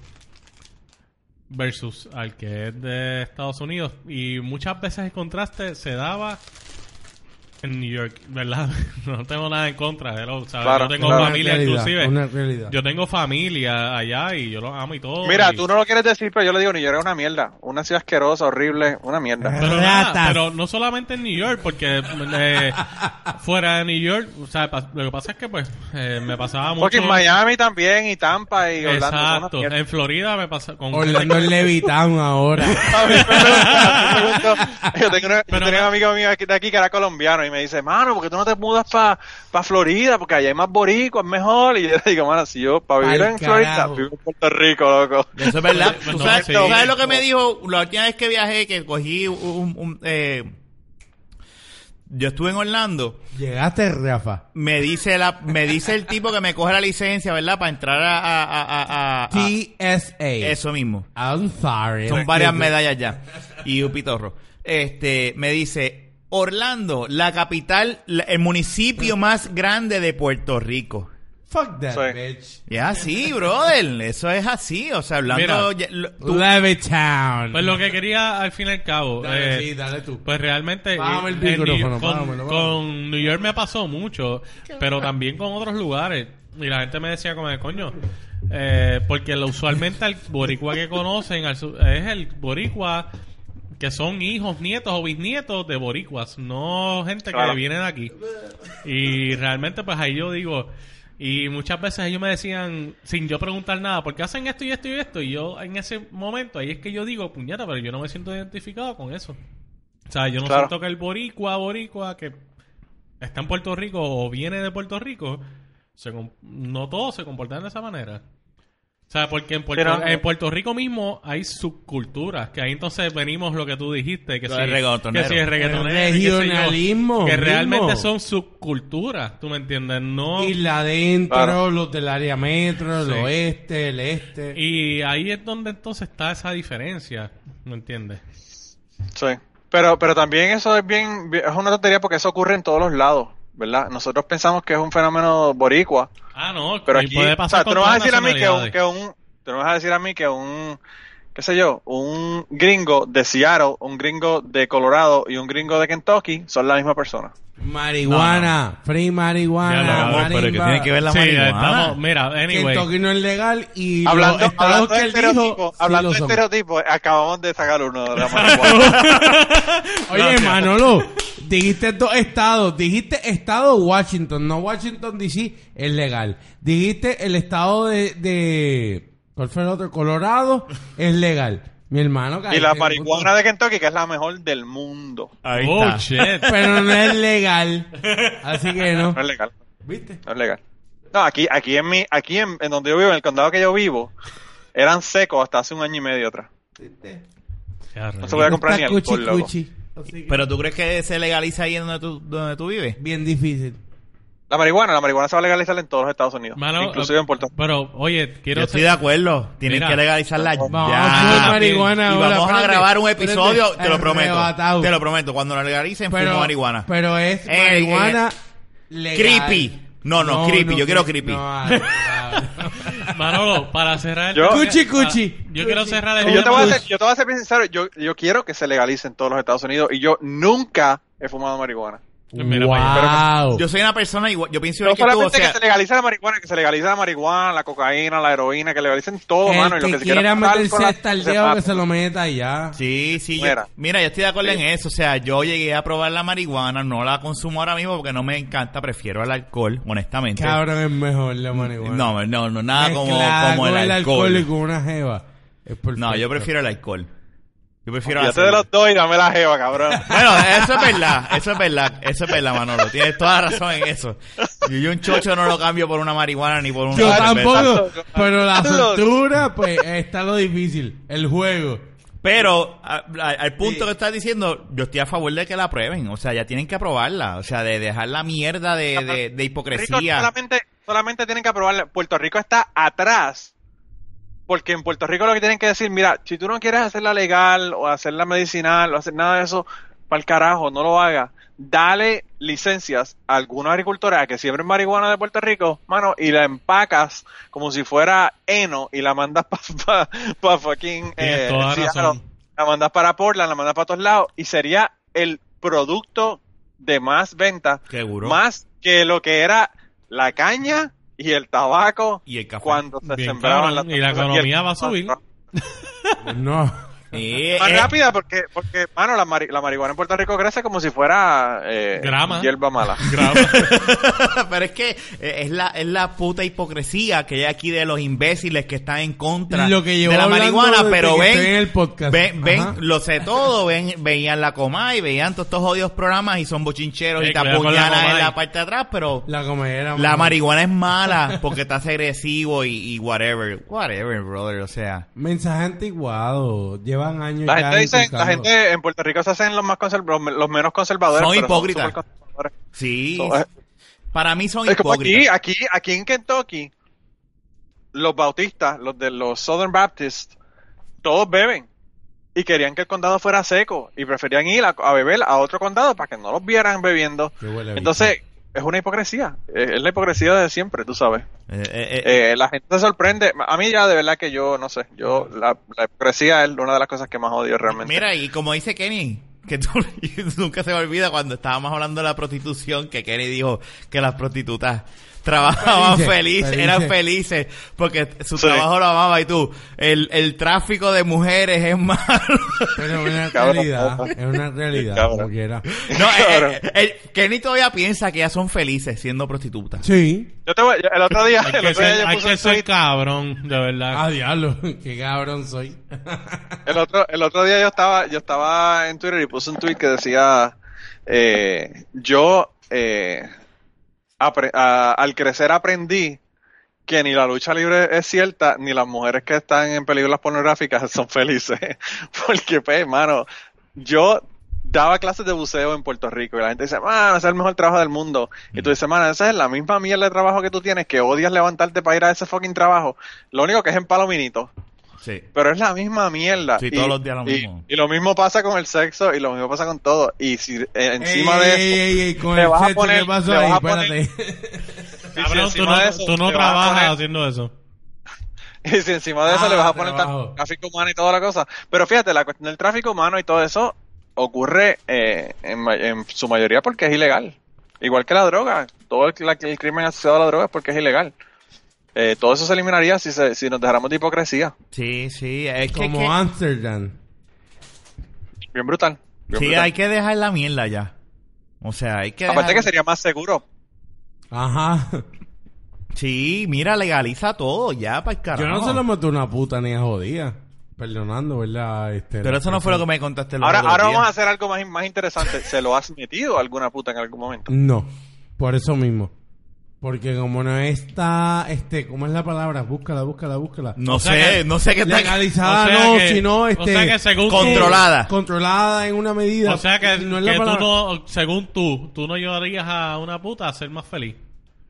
versus al que es de Estados Unidos, y muchas veces el contraste se daba en New York, ¿verdad? no tengo nada en contra, hello, ¿sabes? Claro, yo tengo claro. familia Una realidad, inclusive. Una realidad. Yo tengo familia allá y yo los amo y todo. Mira, y- tú no lo quieres decir, pero yo le digo, New York es una mierda. Una ciudad asquerosa, horrible, una mierda. Pero, nada, pero no solamente en New York, porque eh, fuera de New York, o sea, lo que pasa es que pues eh, me pasaba mucho. Porque en Miami también, y Tampa, y Orlando. Exacto, en Florida me pasa con Orlando es Levitown ahora. Yo tengo una, yo Pero tenía no- un amigo mío aquí- de aquí que era colombiano y me dice, mano, ¿por qué tú no te mudas para pa Florida? Porque allá hay más boricua, es mejor. Y yo le digo, mano, si yo para vivir en Florida, vivo en Puerto Rico, loco. Eso es verdad. ¿Tú no, sabes, sí. tú sabes lo que me dijo la última vez que viajé? Que cogí un... un- eh, yo estuve en Orlando. Llegaste, Rafa. Me dice la, me dice el tipo que me coge la licencia, ¿verdad? Para entrar a, a, a, a- a- TSA. eso mismo. I'm sorry. Son varias medallas ya. Y un pitorro. Este, me dice, Orlando, la capital, la- el municipio más grande de Puerto Rico. Fuck that Sí. bitch. Es así, brother. Eso es así. O sea, hablando... Mira. ya- lo- tú- Levittown. Pues lo que quería al fin y al cabo. Dale, eh, sí, dale tú. Pues realmente Bájame el eh, micrófono, New- con, bájamelo, con. New York me pasó mucho, pero también con otros lugares. Y la gente me decía como de coño, eh, porque lo- usualmente el boricua que conocen al su- es el boricua que son hijos, nietos o bisnietos de boricuas, no gente Claro. que viene de aquí. Y realmente pues ahí yo digo, y muchas veces ellos me decían, sin yo preguntar nada, ¿por qué hacen esto y esto y esto? Y yo en ese momento, ahí es que yo digo, puñeta, pero yo no me siento identificado con eso. O sea, yo no Claro. siento que el boricua, boricua, que está en Puerto Rico o viene de Puerto Rico, se no todos se comportan de esa manera. O sea, porque en Puerto, en Rico mismo hay subculturas, que ahí entonces venimos lo que tú dijiste, que si, que si es reggaetonero, y yo, regionalismo que realmente son subculturas, ¿tú me entiendes? No... Isla adentro, Claro. los del área metro, el Sí. oeste, el este. Y ahí es donde entonces está esa diferencia, ¿me entiendes? Sí. Pero, pero también eso es bien, es una tontería porque eso ocurre en todos los lados, ¿verdad? Nosotros pensamos que es un fenómeno boricua, Ah, no, pero aquí, puede o pasar sea, tú no vas a decir a mí que un, que un, tú no vas a decir a mí que un, qué sé yo, un gringo de Seattle, un gringo de Colorado y un gringo de Kentucky son la misma persona. Marihuana, free marihuana, Ya lo pero que tiene que ver la Sí, marihuana. estamos, mira, anyway. Kentucky no es legal y Hablando, hablando que de él estereotipos, sí hablando de estereotipos, acabamos de sacar uno de la marihuana. Oye. Manolo, dijiste dos estados. Dijiste estado Washington, no Washington DC, es legal. Dijiste el estado de, de ¿cuál fue el otro? Colorado, es legal. Mi hermano Y la marihuana de Kentucky, que es la mejor del mundo. Ahí oh, está. shit. Pero no es legal. Así que no. No es legal. ¿Viste? No es legal. No, aquí, aquí en mi, aquí en, en donde yo vivo, en el condado que yo vivo, eran secos hasta hace un año y medio atrás. ¿Viste? No se voy a comprar ni alcohol, cuchi, loco. cuchi. Así que- Pero tú crees que se legaliza ahí donde tú, donde tú vives? Bien difícil. La marihuana, la marihuana se va a legalizar en todos los Estados Unidos, Mano, inclusive eh, en Puerto Rico. Pero, oye, quiero Yo estoy de acuerdo. Tienen Mira. que legalizarla Vamos ya. a Ah, marihuana y ahora, vamos a grabar un espérate, episodio, te lo prometo. Te lo prometo. Cuando lo legalicen, fumo marihuana. Pero es Eh, marihuana legal. creepy. No, no, creepy. Yo quiero creepy. No, ah, ah, Manolo, para cerrar... el Yo- Cuchi, cuchi. Yo quiero Cuchi. cerrar el yo te voy a ser, yo te voy a ser bien sincero, yo, yo quiero que se legalice en todos los Estados Unidos y yo nunca he fumado marihuana. Mira wow. Yo soy una persona igual. Yo pienso No igual que tú. O solamente sea, que se legalice la marihuana, que se legalice la marihuana, la cocaína, la heroína, que legalicen todo, el mano. Y lo que que se quiera meterse hasta el dedo que se lo meta y ya. Sí, sí. yo- Mira. mira, yo estoy de acuerdo en eso. O sea, yo llegué a probar la marihuana. No la consumo ahora mismo porque no me encanta. Prefiero el alcohol, honestamente. Cabrón es mejor la marihuana. No, no, no, nada como, como con el alcohol. y con una jeva. Es No, yo prefiero el alcohol. Yo prefiero la de los dos y dame la jeva, cabrón. Bueno, eso es verdad, eso es verdad, eso es verdad, Manolo. Tienes toda la razón en eso. Yo, yo un chocho no lo cambio por una marihuana ni por una Yo tampoco, pero la soltura, pues está lo difícil. El juego. Pero a- a- al punto que estás diciendo, yo estoy a favor de que la prueben. O sea, ya tienen que aprobarla. O sea, de dejar la mierda de, de, de Rico hipocresía. solamente, solamente tienen que aprobarla. Puerto Rico está atrás. Porque en Puerto Rico lo que tienen que decir, mira, si tú no quieres hacerla legal o hacerla medicinal o hacer nada de eso, para el carajo, no lo hagas. Dale licencias a algunos agricultores a que siembren marihuana de Puerto Rico, mano, y la empacas como si fuera heno y la mandas para pa, pa fucking eh, Seattle. la mandas para Portland, la mandas para todos lados y sería el producto de más venta, Seguro. más que lo que era la caña y el tabaco Y el café. cuando se Bien, sembraban las y la economía el- va a subir. No. Sí, Más eh, rápida porque, porque mano, la, mari- la marihuana en Puerto Rico crece como si fuera eh, Grama. hierba mala. Pero es que eh, es la, es la puta hipocresía que hay aquí de los imbéciles que están en contra Lo que de la marihuana, pero ven, en el podcast. ven, ven, lo sé todo, ven, veían la coma y veían todos estos odios programas y son bochincheros Sí, y te apuñalan en la parte de atrás, pero La comedera. la marihuana es mala porque te hace agresivo y, y whatever, whatever, brother, o sea. Mensaje antiguado. Llevan años La ya gente dice, la gente en Puerto Rico se hacen los más conserv- los, los menos conservadores. Son hipócritas. Sí, So, eh, para mí son Es como aquí, hipócritas. aquí, aquí en Kentucky, los bautistas, los de los Southern Baptists, todos beben. Y querían que el condado fuera seco. Y preferían ir a, a beber a otro condado para que no los vieran bebiendo. Entonces, es una hipocresía. Es, la hipocresía de siempre, tú sabes. Eh, eh, eh, Eh, la gente se sorprende. A mí ya de verdad que yo, no sé, yo, la, la hipocresía es una de las cosas que más odio realmente. Mira, y como dice Kenny, que tú, nunca se me olvida cuando estábamos hablando de la prostitución, que Kenny dijo que las prostitutas trabajaban Felices, felices, felices. eran felices, porque su Sí. trabajo lo amaba y tú, el, el tráfico de mujeres es malo. Pero es una Cabrón. realidad. Es una realidad. Cabrón. Como quiera. No, eh, eh, eh, Kenny todavía piensa que ellas son felices siendo prostitutas. Sí. Yo te voy, el otro día, Hay el que otro día ser, yo puse que tweet cabrón, de verdad. Ah, diablo. Qué cabrón soy. El otro, el otro día yo estaba, yo estaba en Twitter y puse un tweet que decía, eh, yo, eh, a- al crecer aprendí que ni la lucha libre es cierta, ni las mujeres que están en películas pornográficas son felices. Porque, pues, hermano, yo daba clases de buceo en Puerto Rico y la gente dice, mano, ese es el mejor trabajo del mundo. Y tú dices, mano, esa es la misma mierda de trabajo que tú tienes, que odias levantarte para ir a ese fucking trabajo. Lo único que es en palominito. Sí. Pero es la misma mierda. Sí, Y- todos los días lo mismo. Y, lo mismo pasa con el sexo y lo mismo pasa con todo. Y si eh, encima Ey, de eso, ey, ey, con le el vas a sexo, poner- ¿qué pasó le ahí? vas a poner- Espérate. y si Cabrón, tú encima no, de eso tú no trabajas poner- haciendo eso. y si encima de eso Ah, le vas a poner tráfico humano y toda la cosa. Pero fíjate, la cuestión del tráfico humano y todo eso ocurre eh, en su mayoría porque es ilegal. Igual que la droga. Todo el, la- el crimen asociado a la droga es porque es ilegal. Eh, todo eso se eliminaría si, se, si nos dejáramos de hipocresía. Sí, sí, es Como que- Amsterdam. Bien brutal. bien sí, brutal. hay que dejar la mierda ya. O sea, hay que... Aparte dejar- que sería más seguro. Ajá. Sí, mira, legaliza todo ya para el carajo. Yo no se lo meto una puta ni a jodida. Perdonando, ¿verdad? Este, Pero eso no fue lo que me contaste el Ahora, otro ahora vamos a hacer algo más, más interesante. ¿Se lo has metido a alguna puta en algún momento? No, por eso mismo. Porque como no está, este, ¿cómo es la palabra? Búscala, búscala, búscala. No O sea sé, que- no sé qué está... Legalizada O sea no, que- sino este, o sea que según tú- Controlada. controlada en una medida. O sea que, no es la que tú palabra. no, según tú, tú no ayudarías a una puta a ser más feliz.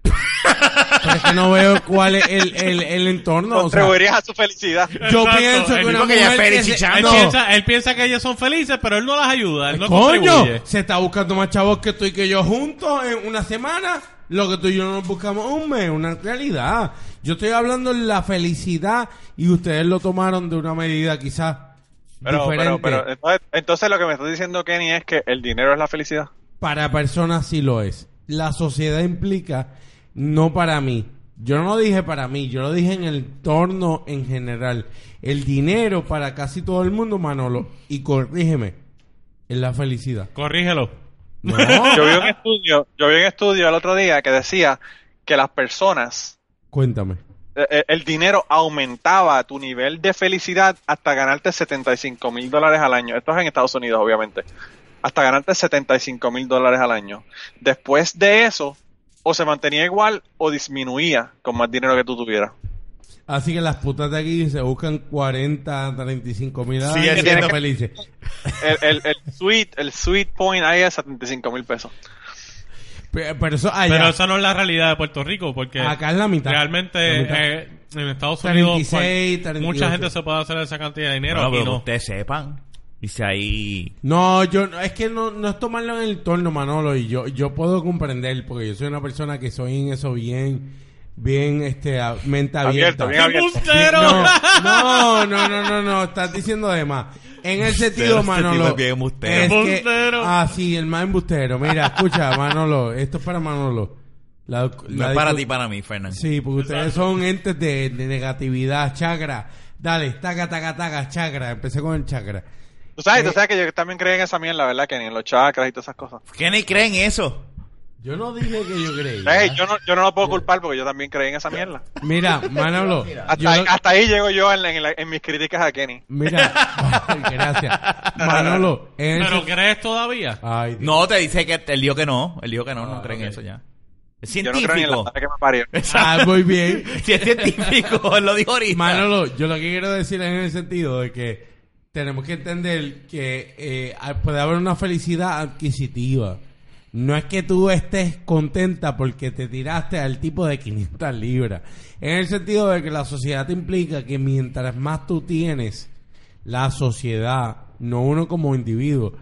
Pero es que no veo cuál es el, el, el entorno. o sea, Contribuirías a su felicidad. yo Exacto, pienso que una que mujer que se- felicidad. Él, piensa, él piensa que ellos son felices, pero él no las ayuda, él no Coño, contribuye. se está buscando más chavos que tú y que yo juntos en una semana. Lo que tú y yo no nos buscamos un mes, una realidad. Yo estoy hablando de la felicidad y ustedes lo tomaron de una medida quizás Pero, pero, diferente. pero entonces, entonces lo que me está diciendo Kenny es que el dinero es la felicidad. Para personas sí lo es. La sociedad implica, no para mí. Yo no lo dije para mí, yo lo dije en el entorno en general. El dinero para casi todo el mundo, Manolo, y corrígeme, es la felicidad. Corrígelo. No, Yo vi un estudio, yo vi un estudio el otro día que decía que las personas, cuéntame. eh, eh, el dinero aumentaba tu nivel de felicidad hasta ganarte 75 mil dólares al año. Esto es en Estados Unidos, obviamente. Hasta ganarte 75 mil dólares al año. Después de eso, o se mantenía igual o disminuía con más dinero que tú tuvieras. Así que las putas de aquí se buscan 40, 35 mil Sí, están felices. El, el, el sweet, el sweet point ahí es 75 mil pesos. Pe- Pero eso allá, Pero esa no es la realidad de Puerto Rico, porque acá es la mitad. realmente La mitad. eh, en Estados Unidos 36, cual- 38. mucha gente se puede hacer esa cantidad de dinero. Bueno, pero no. ustedes sepan. Dice ahí... No, yo no- es que no, no es tomarlo en el torno, Manolo, y yo yo puedo comprender porque yo soy una persona que soy en eso bien bien este a- mente abierta. Abierto, bien abierto. ¡Embustero! No, no, no, no, no, no, estás diciendo de más. En el sentido, Este Manolo. es bien embustero. es que- Embustero. ah, sí, el más embustero. Mira, escucha, Manolo, esto es para Manolo. La- No la es para ti, para mí, Fernando. Sí, porque ustedes son entes de, de negatividad, chakra. Dale, taca, taca, taca, chakra. Empecé con el chakra. Tú sabes, Eh, tú sabes que yo también creo en esa mierda, ¿verdad? Que ni en los chakras y todas esas cosas. ¿Quiénes creen eso? Yo no dije que yo creía. Ey, yo no, yo no lo puedo culpar porque yo también creí en esa mierda. Mira, Manolo. Hasta, yo ahí, lo- hasta ahí llego yo en, la- en la- en mis críticas a Kenny. Mira, gracias. Manolo, ¿Pero ese- crees todavía? Ay. No, te dice que él dijo que no. Él dijo que no, no Ah, creen ok. eso ya. Es Yo no creo en la científico. que me parió. Ah, muy bien. si es científico, él lo dijo ahorita. Manolo, yo lo que quiero decir es en el sentido de que tenemos que entender que eh, puede haber una felicidad adquisitiva. No es que tú estés contenta porque te tiraste al tipo de 500 libras. En el sentido de que la sociedad te implica que mientras más tú tienes, la sociedad, no uno como individuo.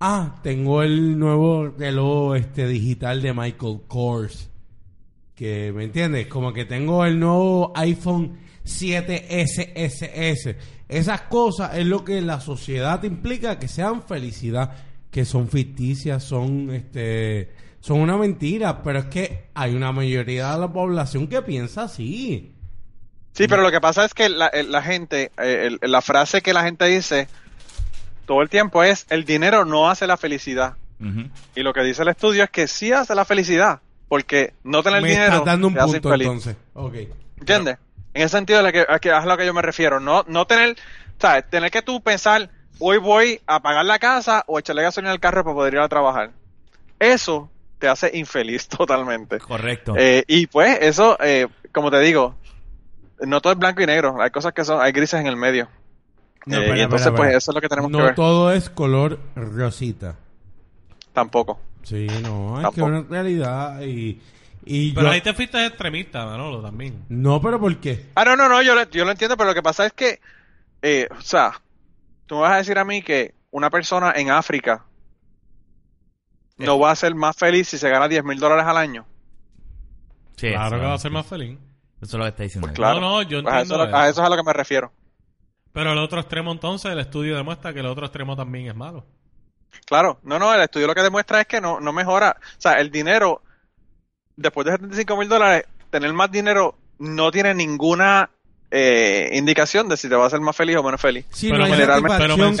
Ah, tengo el nuevo reloj este digital de Michael Kors que me entiendes como que tengo el nuevo iPhone 7SSS esas cosas es lo que la sociedad implica que sean felicidad que son ficticias son este son una mentira pero es que hay una mayoría de la población que piensa así Sí, pero lo que pasa es que la, el- la gente, eh, el- la frase que la gente dice todo el tiempo es, el dinero no hace la felicidad. Y lo que dice el estudio es que sí hace la felicidad, porque no tener me dinero estás dando un te punto infeliz. entonces ok ¿Entiendes? En ese sentido que, a que es a lo que yo me refiero. No, no tener, ¿sabes? Tener que tú pensar, hoy voy a pagar la casa o echarle gasolina al carro para poder ir a trabajar. Eso te hace infeliz totalmente. Correcto. Eh, y pues eso, eh, como te digo, no todo es blanco y negro. Hay cosas que son, hay grises en el medio. No, Eh, espera, y entonces pues eso es lo que tenemos no que ver. todo es color rosita Tampoco. sí no es que una realidad y, y Pero yo- ahí te fuiste extremista, Manolo, también. no pero ¿por qué? Ah, no, no, no, yo lo, yo lo entiendo, pero lo que pasa es que, eh, o sea, tú me vas a decir a mí que una persona en África no va a ser más feliz si se gana 10 mil dólares al año. Sí, claro eso, que va a ser más feliz. Eso es lo que está diciendo. Pues claro. No, no, yo Pues a, entiendo eso, a eso es a lo que me refiero. Pero el otro extremo entonces, el estudio demuestra que el otro extremo también es malo. Claro, no, no, el estudio lo que demuestra es que no, no mejora. O sea, el dinero, después de 75 mil dólares, tener más dinero no tiene ninguna eh, indicación de si te va a hacer más feliz o menos feliz. Sí, Pero no generalmente- pero men-.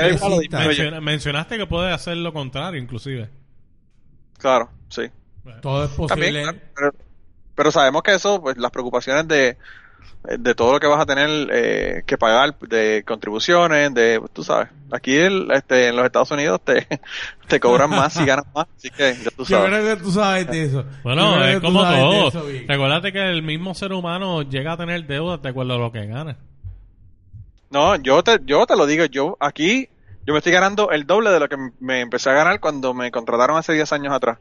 Menciona- mencionaste que puede hacer lo contrario, inclusive. Claro, sí. Todo es posible. pero, pero sabemos que eso, pues las preocupaciones de, de todo lo que vas a tener eh, que pagar, de contribuciones, de, tú sabes, aquí el, este, en los Estados Unidos te, te cobran más si ganas más, así que ya tú Yo sabes. creo que tú sabes de eso. Yo Bueno, es como todo. Recuérdate que el mismo ser humano llega a tener deudas de acuerdo a lo que gana. No, yo te, yo te lo digo, yo aquí, yo me estoy ganando el doble de lo que me empecé a ganar cuando me contrataron hace 10 años atrás.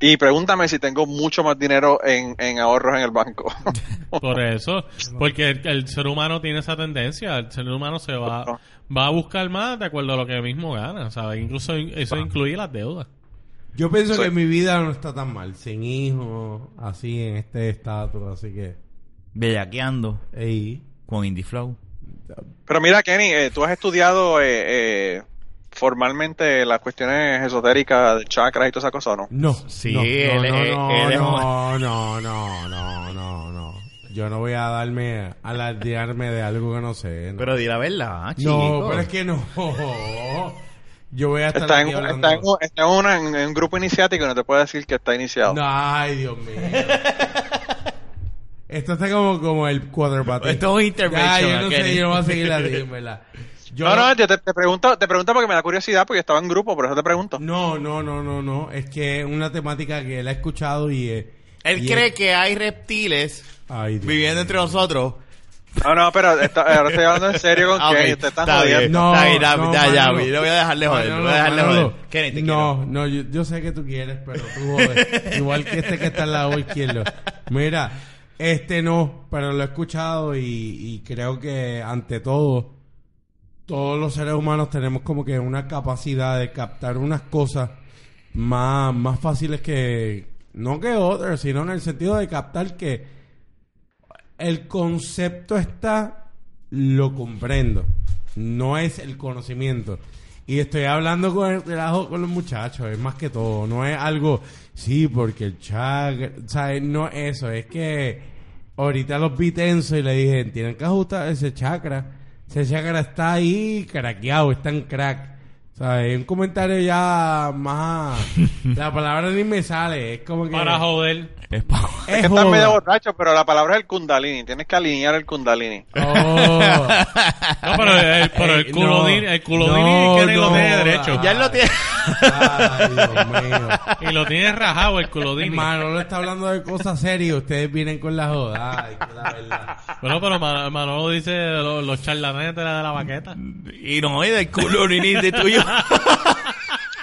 Y pregúntame si tengo mucho más dinero en, en ahorros en el banco. Por eso, porque el, el ser humano tiene esa tendencia, el ser humano se va, va a buscar más de acuerdo a lo que mismo gana, ¿sabes? Incluso in- eso incluye las deudas. Yo pienso que mi vida no está tan mal. Sin hijos, así en este estatus, así que. Bellaqueando Ey. con Indie Flow. Pero mira, Kenny, eh, tú has estudiado eh, eh, formalmente las cuestiones esotéricas de chakras y toda esa cosa, ¿o no? No. Sí, no, él- no, él- no, él es no, no, no, no, no, no. Yo no voy a darme, alardearme de algo que no sé. No, Pero di la verdad, chico. no pero es que no. Yo voy a estar Está en, está en un- está en una- en un grupo iniciático y no te puede decir que está iniciado. No, ay, Dios mío. Esto está como, como el quarterback. Esto es un intervention, Ya, yo no sé, yo no voy a seguir así, en verdad. Yo no, no, yo te, te pregunto, te pregunto porque me da curiosidad porque estaba en grupo, por eso te pregunto. No, no, no, no, no. Es que es una temática que él ha escuchado y... eh, Él y cree que hay reptiles Ay, Dios viviendo entre nosotros. No, no, pero está- ahora estoy hablando en serio con Ah, ok, Kenny, te está jodiendo. No, Está bien, ya, no, ya, ya, yo voy a dejarle joder, Manolo, voy a dejarle joder. Kenny, te no, no, yo, yo sé que tú quieres, pero tú jodes. Igual que este que está al lado izquierdo. Mira, este no, pero lo he escuchado y, y creo que ante todo, todos los seres humanos tenemos como que una capacidad de captar unas cosas más, más fáciles que, no que otras, sino en el sentido de captar que el concepto está, lo comprendo. No es el conocimiento. Y estoy hablando con el relajo con los muchachos, es más que todo. No es algo, sí, porque el chakra, ¿sabes? No es eso, es que ahorita los vi tenso y le dije, tienen que ajustar ese chakra. Ese chakra está ahí craqueado, está en crack. ¿Sabes? Un comentario ya más... La palabra ni me sale, es como que... Para joder. Es pa- Es que estás medio borracho, pero la palabra es el kundalini, tienes que alinear el kundalini. Oh. No, pero el, pero el Eh, culodini, el culodini No, Kenny lo no, tiene derecho. Ya él lo tiene. Ay, Dios mío. Y lo tiene rajado el culodini. Manolo está hablando de cosas serias. Ustedes vienen con la joda. Ay, que la verdad. Bueno, pero Ma- Manolo dice los, los charlatanes de la, de la baqueta. Y no, y del culo ni de tuyo.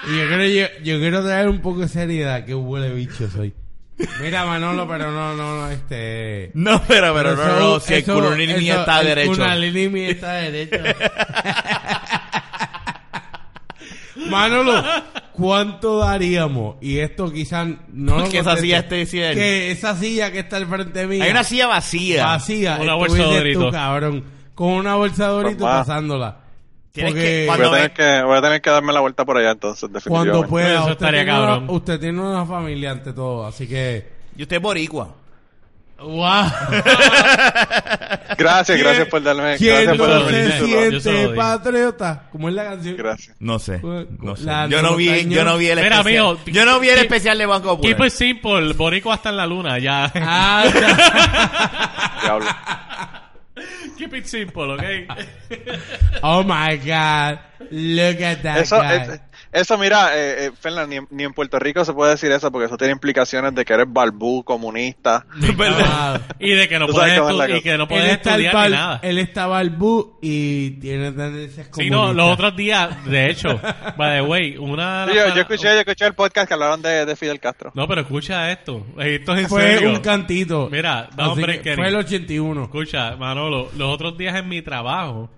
Y yo quiero, yo, yo quiero traer un poco de seriedad. Que huele bicho soy. Mira, Manolo, pero no, no, no, este... No, pero, pero, eso- no, no, si el eso- culo ni eso- está el derecho. Kundalini mío está derecho. Manolo, ¿cuánto daríamos? Y esto quizás no lo Porque esa silla esté cien. Que esa silla que está al frente mío. Hay una silla vacía. vacía. Una bolsa de Doritos. cabrón. Con una bolsa de Doritos pasándola. Tienes Porque que- Voy Cuando a, tener que, voy a tener que darme la vuelta por allá entonces, cuando definitivamente. pueda. Eso Usted estaría tiene, una, cabrón. usted tiene una familia ante todo. Así que... Y usted es boricua. ¡Wow! Gracias, gracias por darme, ¿Quién gracias por no darme el se siente patriota? ¿Cómo es la canción? Gracias. No sé. No sé. Yo no vi, yo no vi el Mira, especial. mijo, yo no vi el keep- especial de Banco Keep Popular. it simple. Boricua hasta en la luna, ya. Ah, Diablo. Keep it simple, okay? oh my God. Look at that Eso, guy. es- eso mira, eh, eh, Fernan, ni, en- ni en Puerto Rico se puede decir eso porque eso tiene implicaciones de que eres balbú, comunista. Ah, Y de que no puedes, estu- y que no puedes estudiar ni nada. él está balbú y tiene tendencias Sí, no, comunistas. los otros días, de hecho, by the way, una... Yo, escuché, yo escuché el podcast que hablaron de, de Fidel Castro. No, pero escucha esto. Esto es en Fue serio. un cantito. Mira, un break, que. Fue el 81. Escucha, Manolo, los otros días en mi trabajo,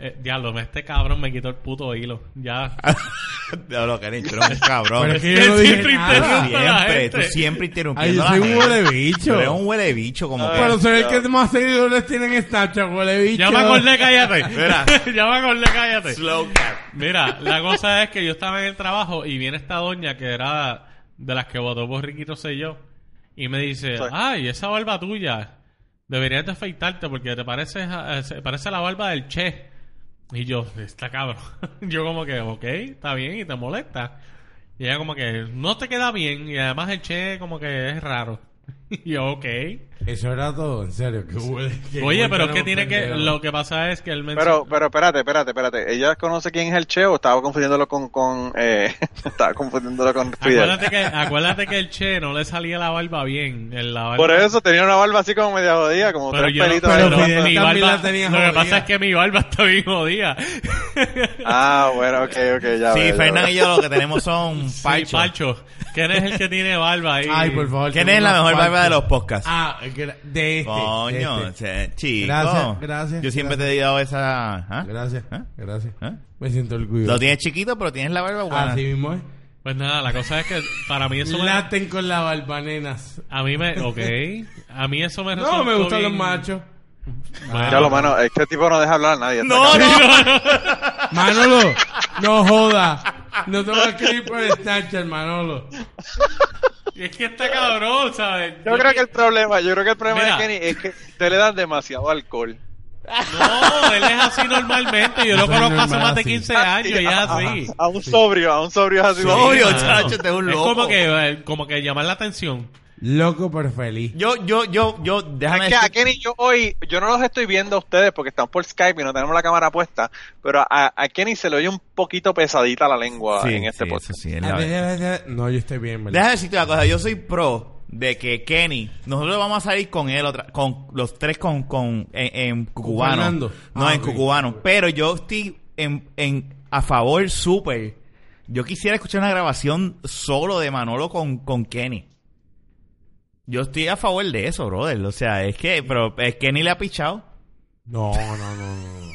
eh, diablo, este cabrón me quitó el puto hilo. Ya. Diablo, que eres un cabrón. Pero es que yo no dije Siempre nada. Siempre, tú siempre Ay, interrumpiendo yo a soy un huele bicho. Eres un huele bicho como Ay, que... Pero soy el Dios. que más seguidores tiene en Snapchat, huele bicho. Ya me acordé, cállate. Mira. ya me acordé, cállate. Slow clap. Mira, la cosa es que yo estaba en el trabajo y viene esta doña que era de las que votó por Riquito sé yo y me dice, Sí. ay, esa barba tuya, deberías de afeitarte porque te parece, a- se parece a la barba del Che. Y yo, está cabrón. yo como que, ok, está bien y te molesta. Y ella como que no te queda bien y además el che como que es raro. y yo, ok. Eso era todo, en serio. Que huele, que Oye, pero es que tiene que... Lo que pasa es que él Pero, mencionó... pero espérate, espérate, espérate. ¿Ella conoce quién es el Che o estaba confundiéndolo con, con eh, estaba confundiéndolo con Fidel? Acuérdate que, acuérdate que el che no le salía la barba bien. El- la barba- Por eso tenía una barba así como media jodida, como Pero tres yo no- pelitos. pero mi barba, la tenía lo que pasa es que mi barba está bien jodida. Ah, bueno, ok, ok, ya Sí, Fernán y yo lo que tenemos son Sí, parchos. Parcho. ¿Quién es el que tiene barba ahí? Ay, por favor. ¿Quién es la mejor barba de los podcasts? Ah, de este. Coño, de este. chico. Gracias, gracias, Yo siempre gracias. te he dado esa... ¿ah? Gracias, ¿Ah? gracias. ¿Ah? Me siento orgulloso. Lo tienes chiquito, pero tienes la barba buena. Así mismo es. Pues nada, la cosa es que para mí eso me... Laten con la barba, nenas. A mí me... Ok. A mí eso me No, me gustan bien- los machos. Bueno. Ya lo mano, este tipo no deja hablar a nadie. No, no. Manolo, no joda. No te voy a escribir por Snapchat, Manolo. Y es que está cabrón, ¿sabes? Yo creo que el problema, yo creo que el problema Mira. de Kenny es que usted le dan demasiado alcohol. No, él es así normalmente. Yo lo conozco hace más de así. 15 años y es así. A un sobrio, a un sobrio es así. Sobrio, chacho, este es un loco. Es como que, eh, como que llamar la atención. Loco pero feliz. Yo, yo, yo, yo, déjame Es que a Kenny yo hoy, yo no los estoy viendo a ustedes porque están por Skype y no tenemos la cámara puesta, pero a, a Kenny se le oye un poquito pesadita la lengua Sí, en este sí, podcast. sí, es la- No, yo estoy bien, ¿verdad? Déjame decirte una cosa, yo soy pro de que Kenny, nosotros vamos a salir con él otra, con los tres con, con en, en Cucubano. Fernando? No, Ah, en ok. Cucubano. Pero yo estoy en, en a favor súper. Yo quisiera escuchar una grabación solo de Manolo con, con Kenny. Yo estoy a favor de eso, brother. O sea, es que, pero es Kenny le ha pichado. No, no, no, no.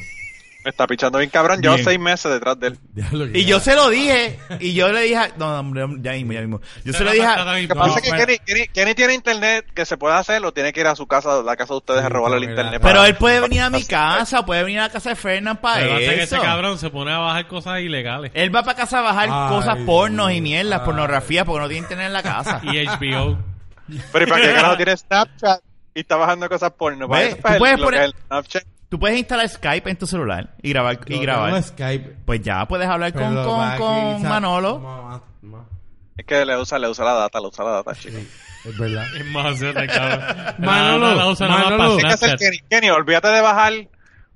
Me está pichando bien cabrón, llevo seis meses detrás de él. Que Y yo se lo dije, y yo le dije, a- no, hombre, ya mismo, ya mismo. Yo se lo dije, a- Lo que No, pasa es que pero- Kenny, Kenny, Kenny tiene internet que se puede hacer o tiene que ir a su casa, la casa de ustedes a robarle el internet. pero para- él puede venir a mi casa, puede venir a la casa de Fernán para Pero hace que eso. ese cabrón se pone a bajar cosas ilegales. Él va para casa a bajar Ay, cosas pornos y mierdas, pornografía, porque no tiene internet en la casa. Y HBO. Pero ¿y para qué carajo tiene Snapchat y está bajando cosas porno? Para eso tú puedes el- lo poner- que es el Snapchat. Tú puedes instalar Skype en tu celular y grabar. Yo y grabar. tengo Skype. Pues ya puedes hablar pero con, con, Manolo. Más, más, Es que le usa, le usa la data, le usa la data, chicos. es verdad. Es más, cabrón. Manolo, No, no la usa nada más Manolo. para Snapchat. Kenny, Kenny, olvídate de bajar,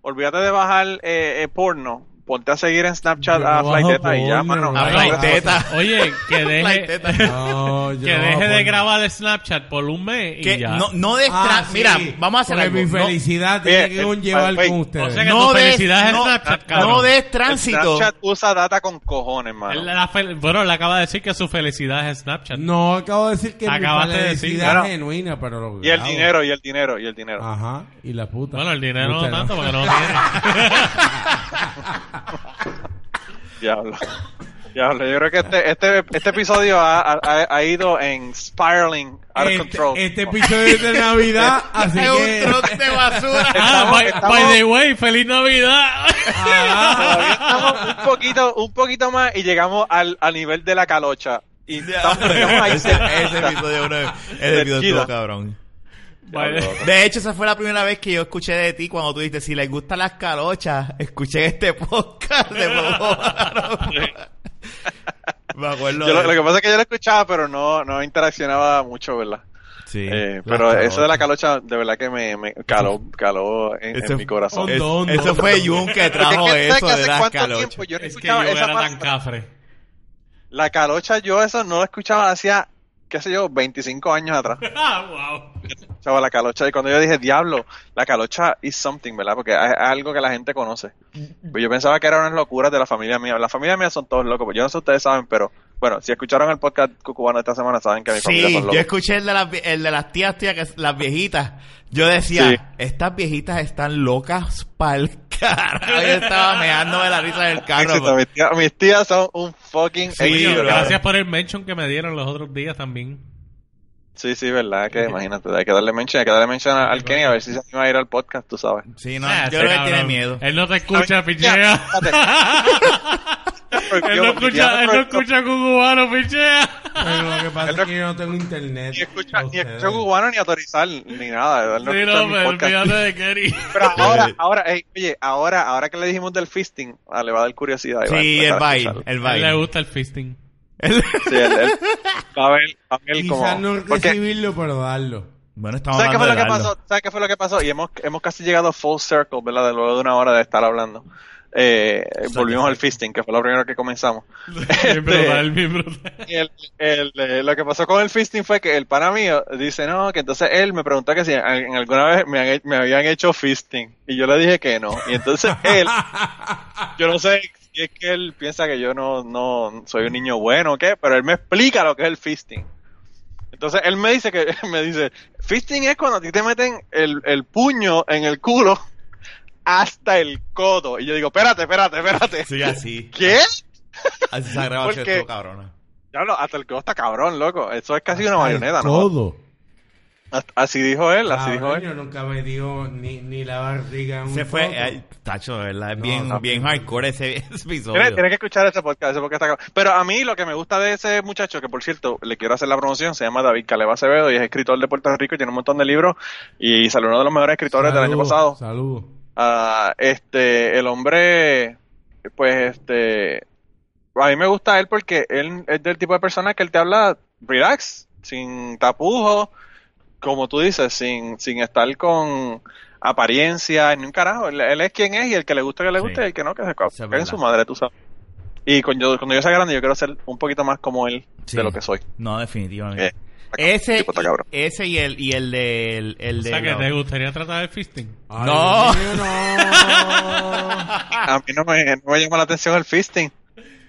olvídate de bajar eh, eh, porno. Ponte a seguir en Snapchat a Flighteta y ya, mano. no A Ay, Flighteta. Oye, que deje, que deje de grabar Snapchat por un mes y Que ya. no, no de Ah, Mira, vamos a hacer porque algo. mi felicidad tiene que eh, conllevar con ustedes. o sea que- no tu des- felicidad es Snapchat, cabrón. No des tránsito. Snapchat usa data con cojones, mano. Él- la fel- bueno, le acaba de decir que su felicidad es Snapchat. No, acabo de decir que Acabaste de mi decir, felicidad es genuina, pero lo Y el dinero, y el dinero, y el dinero. Ajá, y la puta. Bueno, el dinero no tanto porque no lo tiene. Diablo. Diablo, yo creo que este, este, este episodio ha, ha, ha ido en spiraling out of Este, control. este episodio es de Navidad, así es que... un truck de basura. ah, Estamos- by, estamos- by the way, feliz Navidad. Todavía estamos un poquito, un poquito más y llegamos al, al nivel de la calocha. Y estamos, estamos ahí ese, ese episodio, bro, ese episodio estuvo cabrón. De hecho, esa fue la primera vez que yo escuché de ti cuando tú dijiste, si les gustan las calochas, escuchen este podcast de Bobo Me acuerdo Yo lo, de- lo que pasa es que yo lo escuchaba, pero no, no interaccionaba mucho, ¿verdad? Sí, Eh, pero eso de la calocha, de verdad que me, me caló, caló en, mi corazón. Es- eso fue Jun que trajo es que, ¿sabes eso que de hace las cuánto calochas. tiempo yo no Es que yo esa era tan cafre. La calocha, yo eso no lo escuchaba hacía, qué sé yo, 25 años atrás. Ah, wow. Chava, la calocha. Y cuando yo dije, diablo, la calocha is something, ¿verdad? Porque es es algo que la gente conoce. Pues yo pensaba que eran unas locuras de la familia mía. La familia mía son todos locos. Pues yo no sé si ustedes saben, pero bueno, si escucharon el podcast cucubano esta semana, saben que mi familia Sí, son yo locos. escuché el de las, el de las tías, tías, que las viejitas. Yo decía, Sí. estas viejitas están locas pa'l carajo. Yo estaba meando de la risa del carro. Éxito, mis, tías, mis tías son un fucking Sí, éxito, bro. gracias por el mention que me dieron los otros días también. Sí, sí, verdad, que imagínate, hay que darle mention, hay que darle mention al al Kenny a ver si se anima a ir al podcast, tú sabes. Sí, no, Ah, yo creo que tiene miedo. Él no te escucha, pichea. Él no escucha, él no escucha cubano, pichea. Pero lo que pasa es que yo no tengo internet. Ni escucha, a ni escucha cubano ni autorizar ni nada. no Sí, no, pero de Kerry. Pero ahora, ahora, ey, oye, ahora, ahora que le dijimos del fisting, ah, le va a dar curiosidad. Sí, el baile, el A él le baile. gusta el fisting. Sí, él va a ver, a ver. Quizás no porque- recibirlo, pero darlo. bueno, estamos ¿Sabes qué fue lo hablando que pasó? ¿Sabes qué fue lo que pasó? Y hemos, hemos casi llegado full circle, ¿verdad? De luego de una hora de estar hablando. Eh, volvimos al fisting, que fue lo primero que comenzamos. Brutal, brutal. El, el, eh, lo que pasó con el fisting fue que el pana mío dice, no, que entonces él me preguntó que si en, en alguna vez me, han- me habían hecho fisting. Y yo le dije que no. Y entonces él, yo no sé si es que él piensa que yo no, no soy un niño bueno o qué, pero él me explica lo que es el fisting. Entonces él me dice que, me dice, fisting es cuando a ti te meten el, el puño en el culo hasta el codo. Y yo digo, espérate, espérate, espérate. Sí, así. ¿Qué? Así se ha grabado Porque- cabrona. Diablo, hasta el codo está cabrón, loco. Eso es casi una Hasta marioneta, ¿no? Hasta- Así dijo él, así dijo Cabrón, él. yo nunca me dio ni, ni la barriga un Se fue, ay, tacho, de verdad, es No, bien, no. bien hardcore ese, ese episodio. Tienes, que escuchar ese podcast, ese podcast está cabrón. Pero a mí lo que me gusta de ese muchacho, que por cierto, le quiero hacer la promoción, se llama David Caleva Acevedo y es escritor de Puerto Rico y tiene un montón de libros y salió uno de los mejores escritores del año pasado. Saludos. Ah, este, el hombre, pues, este, a mí me gusta él porque él es del tipo de persona que él te habla relax, sin tapujos, como tú dices, sin, sin estar con apariencia, ni un carajo. Él, él es quien es y el que le gusta que le guste Sí. y el que no, que se es en su madre, tú sabes. Y cuando yo, cuando yo sea grande, yo quiero ser un poquito más como él Sí. de lo que soy. No, definitivamente. Eh, ese, tipo está cabrón. ese y el, y el de, el, el O de sea, que los- te gustaría tratar el fisting. Ay, No. Mío, no. A mí no me, no me llama la atención el fisting,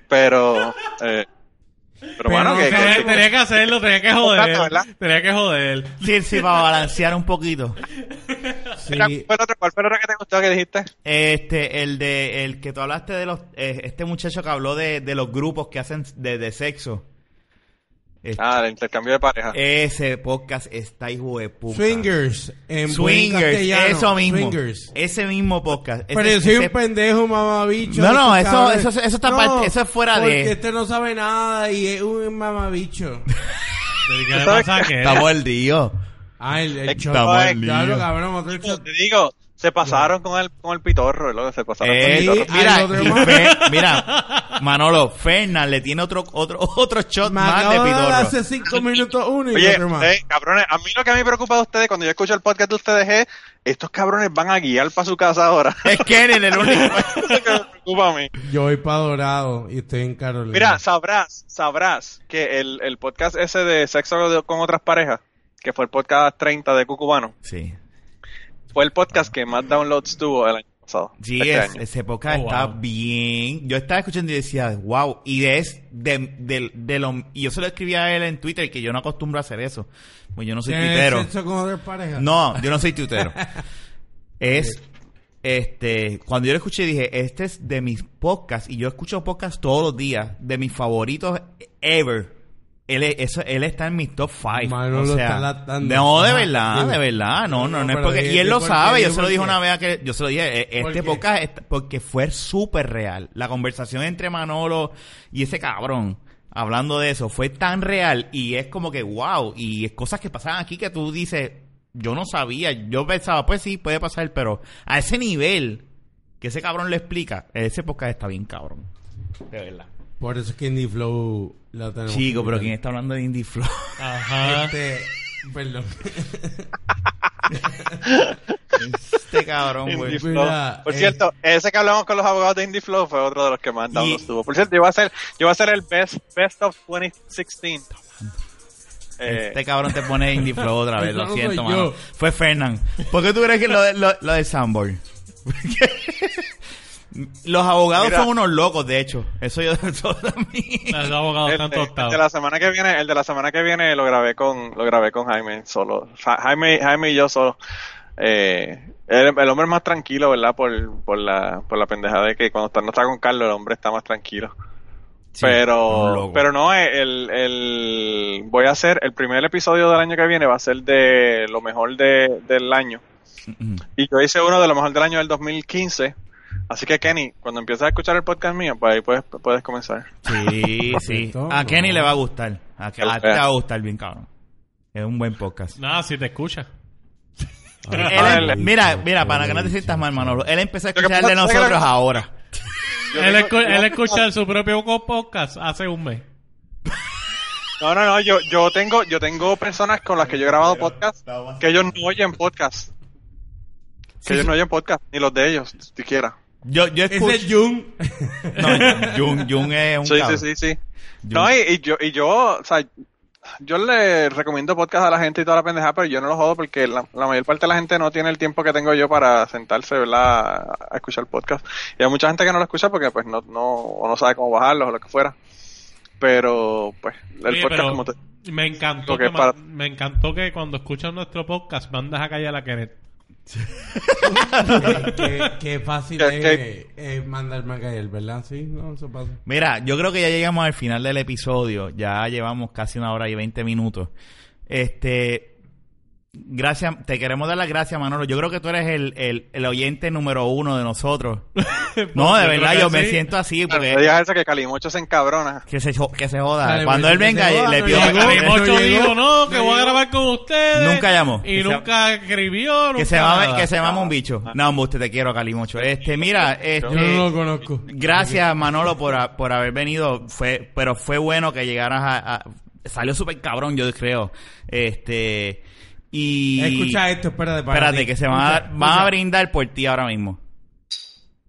pero, eh, pero, Pero bueno, no que, que- Tenía, que hacerlo, tenía que joder. Tenía que joder. Sí, sí, para balancear un poquito. Sí. Mira, ¿cuál fue el otro- cuál fue el otro que te gustó que dijiste? Este, el de, el que tú hablaste de los, eh, este muchacho que habló de, de los grupos que hacen de, de sexo. Este, Ah, el intercambio de pareja. Ese podcast está hijo de puta. Swingers. En Swingers, eso mismo. Swingers. Ese mismo podcast. Pero Ese- yo soy ese- un pendejo, mamabicho. No, no, eso- cabrones. eso- eso está parte- eso es fuera de- Porque este no sabe nada y es un mamabicho. ¿Y ¿Qué pasa a qué? Está mordido. Ah, el, el que estamos Ay, en claro, cabrón, otro. Te digo, se pasaron con el, con el pitorro, luego se pasaron con el Eh, pitorro. Mira, y. Fe- mira, Manolo, Fernan le tiene otro, otro, otro shot Me más de pitorro. hace cinco minutos uno y Oye, otro más. ustedes, cabrones, a mí lo que a mí me preocupa de ustedes cuando yo escucho el podcast de ustedes es, estos cabrones van a guiar para su casa ahora. Es Kenny el único. Lo que me preocupa a mí. Yo voy para Dorado y estoy en Carolina. Mira, sabrás, sabrás que el, el podcast ese de sexo con otras parejas, que fue el podcast 30 de Cucubano, Sí. Fue el podcast que más downloads tuvo el año pasado. Sí, este es, año. ese podcast Oh, está wow. bien. Yo estaba escuchando y decía, wow. Y es, de, de, de lo, y yo se lo escribí a él en Twitter que yo no acostumbro a hacer eso. Pues yo no soy ¿Tienes tuitero. sexo con otras parejas? No, yo no soy tuitero. es, este, cuando yo lo escuché dije, este es de mis podcasts, y yo escucho podcasts todos los días, de mis favoritos ever. Él, es- eso, él está en mis top 5. Manolo o sea, no, de verdad, de verdad. No, no, No, no, es porque. Y él lo sabe, yo se lo dije una vez a que. Yo se lo dije, ¿Por este podcast, es- porque fue súper real. La conversación entre Manolo y ese cabrón. Hablando de eso, fue tan real y es como que wow. Y es cosas que pasaban aquí que tú dices, yo no sabía. Yo pensaba, pues sí, puede pasar, pero a ese nivel que ese cabrón le explica, ese podcast está bien cabrón. De verdad. Por eso es que Indie Flow tenemos. Chico, pero. ¿quién está hablando de Indie Flow? Ajá. Este, perdón. este cabrón, güey. Indie Flow. Mira, Por eh, cierto, ese que hablamos con los abogados de Indie Flow fue otro de los que más downloads tuvo. Por cierto, yo voy a hacer, yo voy a hacer el best, best of 2016. Eh, Este cabrón te pone Indie Flow otra vez, lo siento, mano. Fue Fernán. ¿Por qué tú crees que lo de, lo, lo de Sandboard? Los abogados Mira. son unos locos, de hecho. Eso yo eso también. Los abogados el, están de- el tostados. de la semana que viene, el de la semana que viene lo grabé con, lo grabé con Jaime solo. Ja- Jaime, Jaime y yo solo. Eh, el, el hombre es más tranquilo, ¿verdad? Por, por la, por la pendejada de que cuando está, no está con Carlos, el hombre está más tranquilo. Sí, pero, pero no, el, el, voy a hacer, el primer episodio del año que viene va a ser de lo mejor de, del año. Y yo hice uno de lo mejor del año del 2015. Así que Kenny, cuando empieces a escuchar el podcast mío, pues ahí puedes, puedes comenzar. Sí, sí. A Kenny le va a gustar. A, a ti te va a gustar bien, cabrón. Es un buen podcast. Nada, si te escucha. Él Ah, em- mira, mira, para que no te sientas mal, Manolo. Él empezó a escuchar de nosotros ahora. Escu- él escucha su propio podcast hace un mes. No, no, no, yo, yo tengo, yo tengo personas con las que yo he grabado podcast que ellos no oyen podcast. Que ellos no oyen podcast, ni los de ellos, siquiera. Yo, yo Ese escucho... es Jung. No, Jun, Jun es un Sí, sí, cabrón. sí, sí. No, y, y yo, y yo, o sea, yo le recomiendo podcast a la gente y toda la pendejada, pero yo no lo jodo porque la, la mayor parte de la gente no tiene el tiempo que tengo yo para sentarse, ¿verdad? A escuchar podcast. Y hay mucha gente que no lo escucha porque pues no, no, o no sabe cómo bajarlos o lo que fuera. Pero, pues, el Oye, podcast como te... me encantó que para- me encantó que cuando escuchan nuestro podcast mandas a callar a Kenneth. Qué, qué fácil ¿Qué- es qué? eh, mandarme a caer, ¿verdad? Sí, no, eso pasa. Mira, yo creo que ya llegamos al final del episodio. Ya llevamos casi una hora y 20 minutos. Este. Gracias, te queremos dar las gracias, Manolo. Yo creo que tú eres el, el, el oyente número uno de nosotros. No, de Yo verdad, yo me siento así No porque digas eso que Calimocho se encabrona. que se, jo- que se joda. Dale, Cuando pues, él venga, joda, le no pido Calimocho no llegó, dijo, no, que no voy a grabar con ustedes. Nunca llamó. Y nunca escribió, nunca que se mame, nada. que se mame un bicho. No, hombre, usted te quiero, Calimocho. Este, mira, este. Yo no lo conozco. Gracias, Manolo, por, a- por haber venido. Fue, pero fue bueno que llegaras a. a- salió súper cabrón, yo creo. Este. Y. Escucha esto, espérate. para Espérate, ti. que se van a, Escucha, van a escucha. brindar por ti ahora mismo.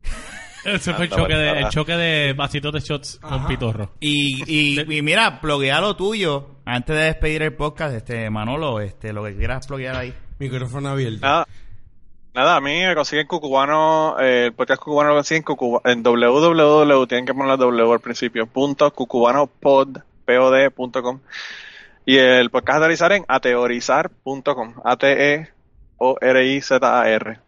Ese fue el choque, de, el choque de vasitos de shots con pitorro. Y, y, y mira, pluguea lo tuyo. Antes de despedir el podcast, este, Manolo, este, lo que quieras pluguear ahí. Micrófono abierto. Nada, nada, a mí me consiguen Cucubano, eh, el podcast Cucubano lo consiguen Cucuba- en www, tienen que poner la W al principio, punto cucubanopod, pod, punto com. Y el podcast aterrizar en ateorizar.com, A-T-E-O-R-I-Z-A-R.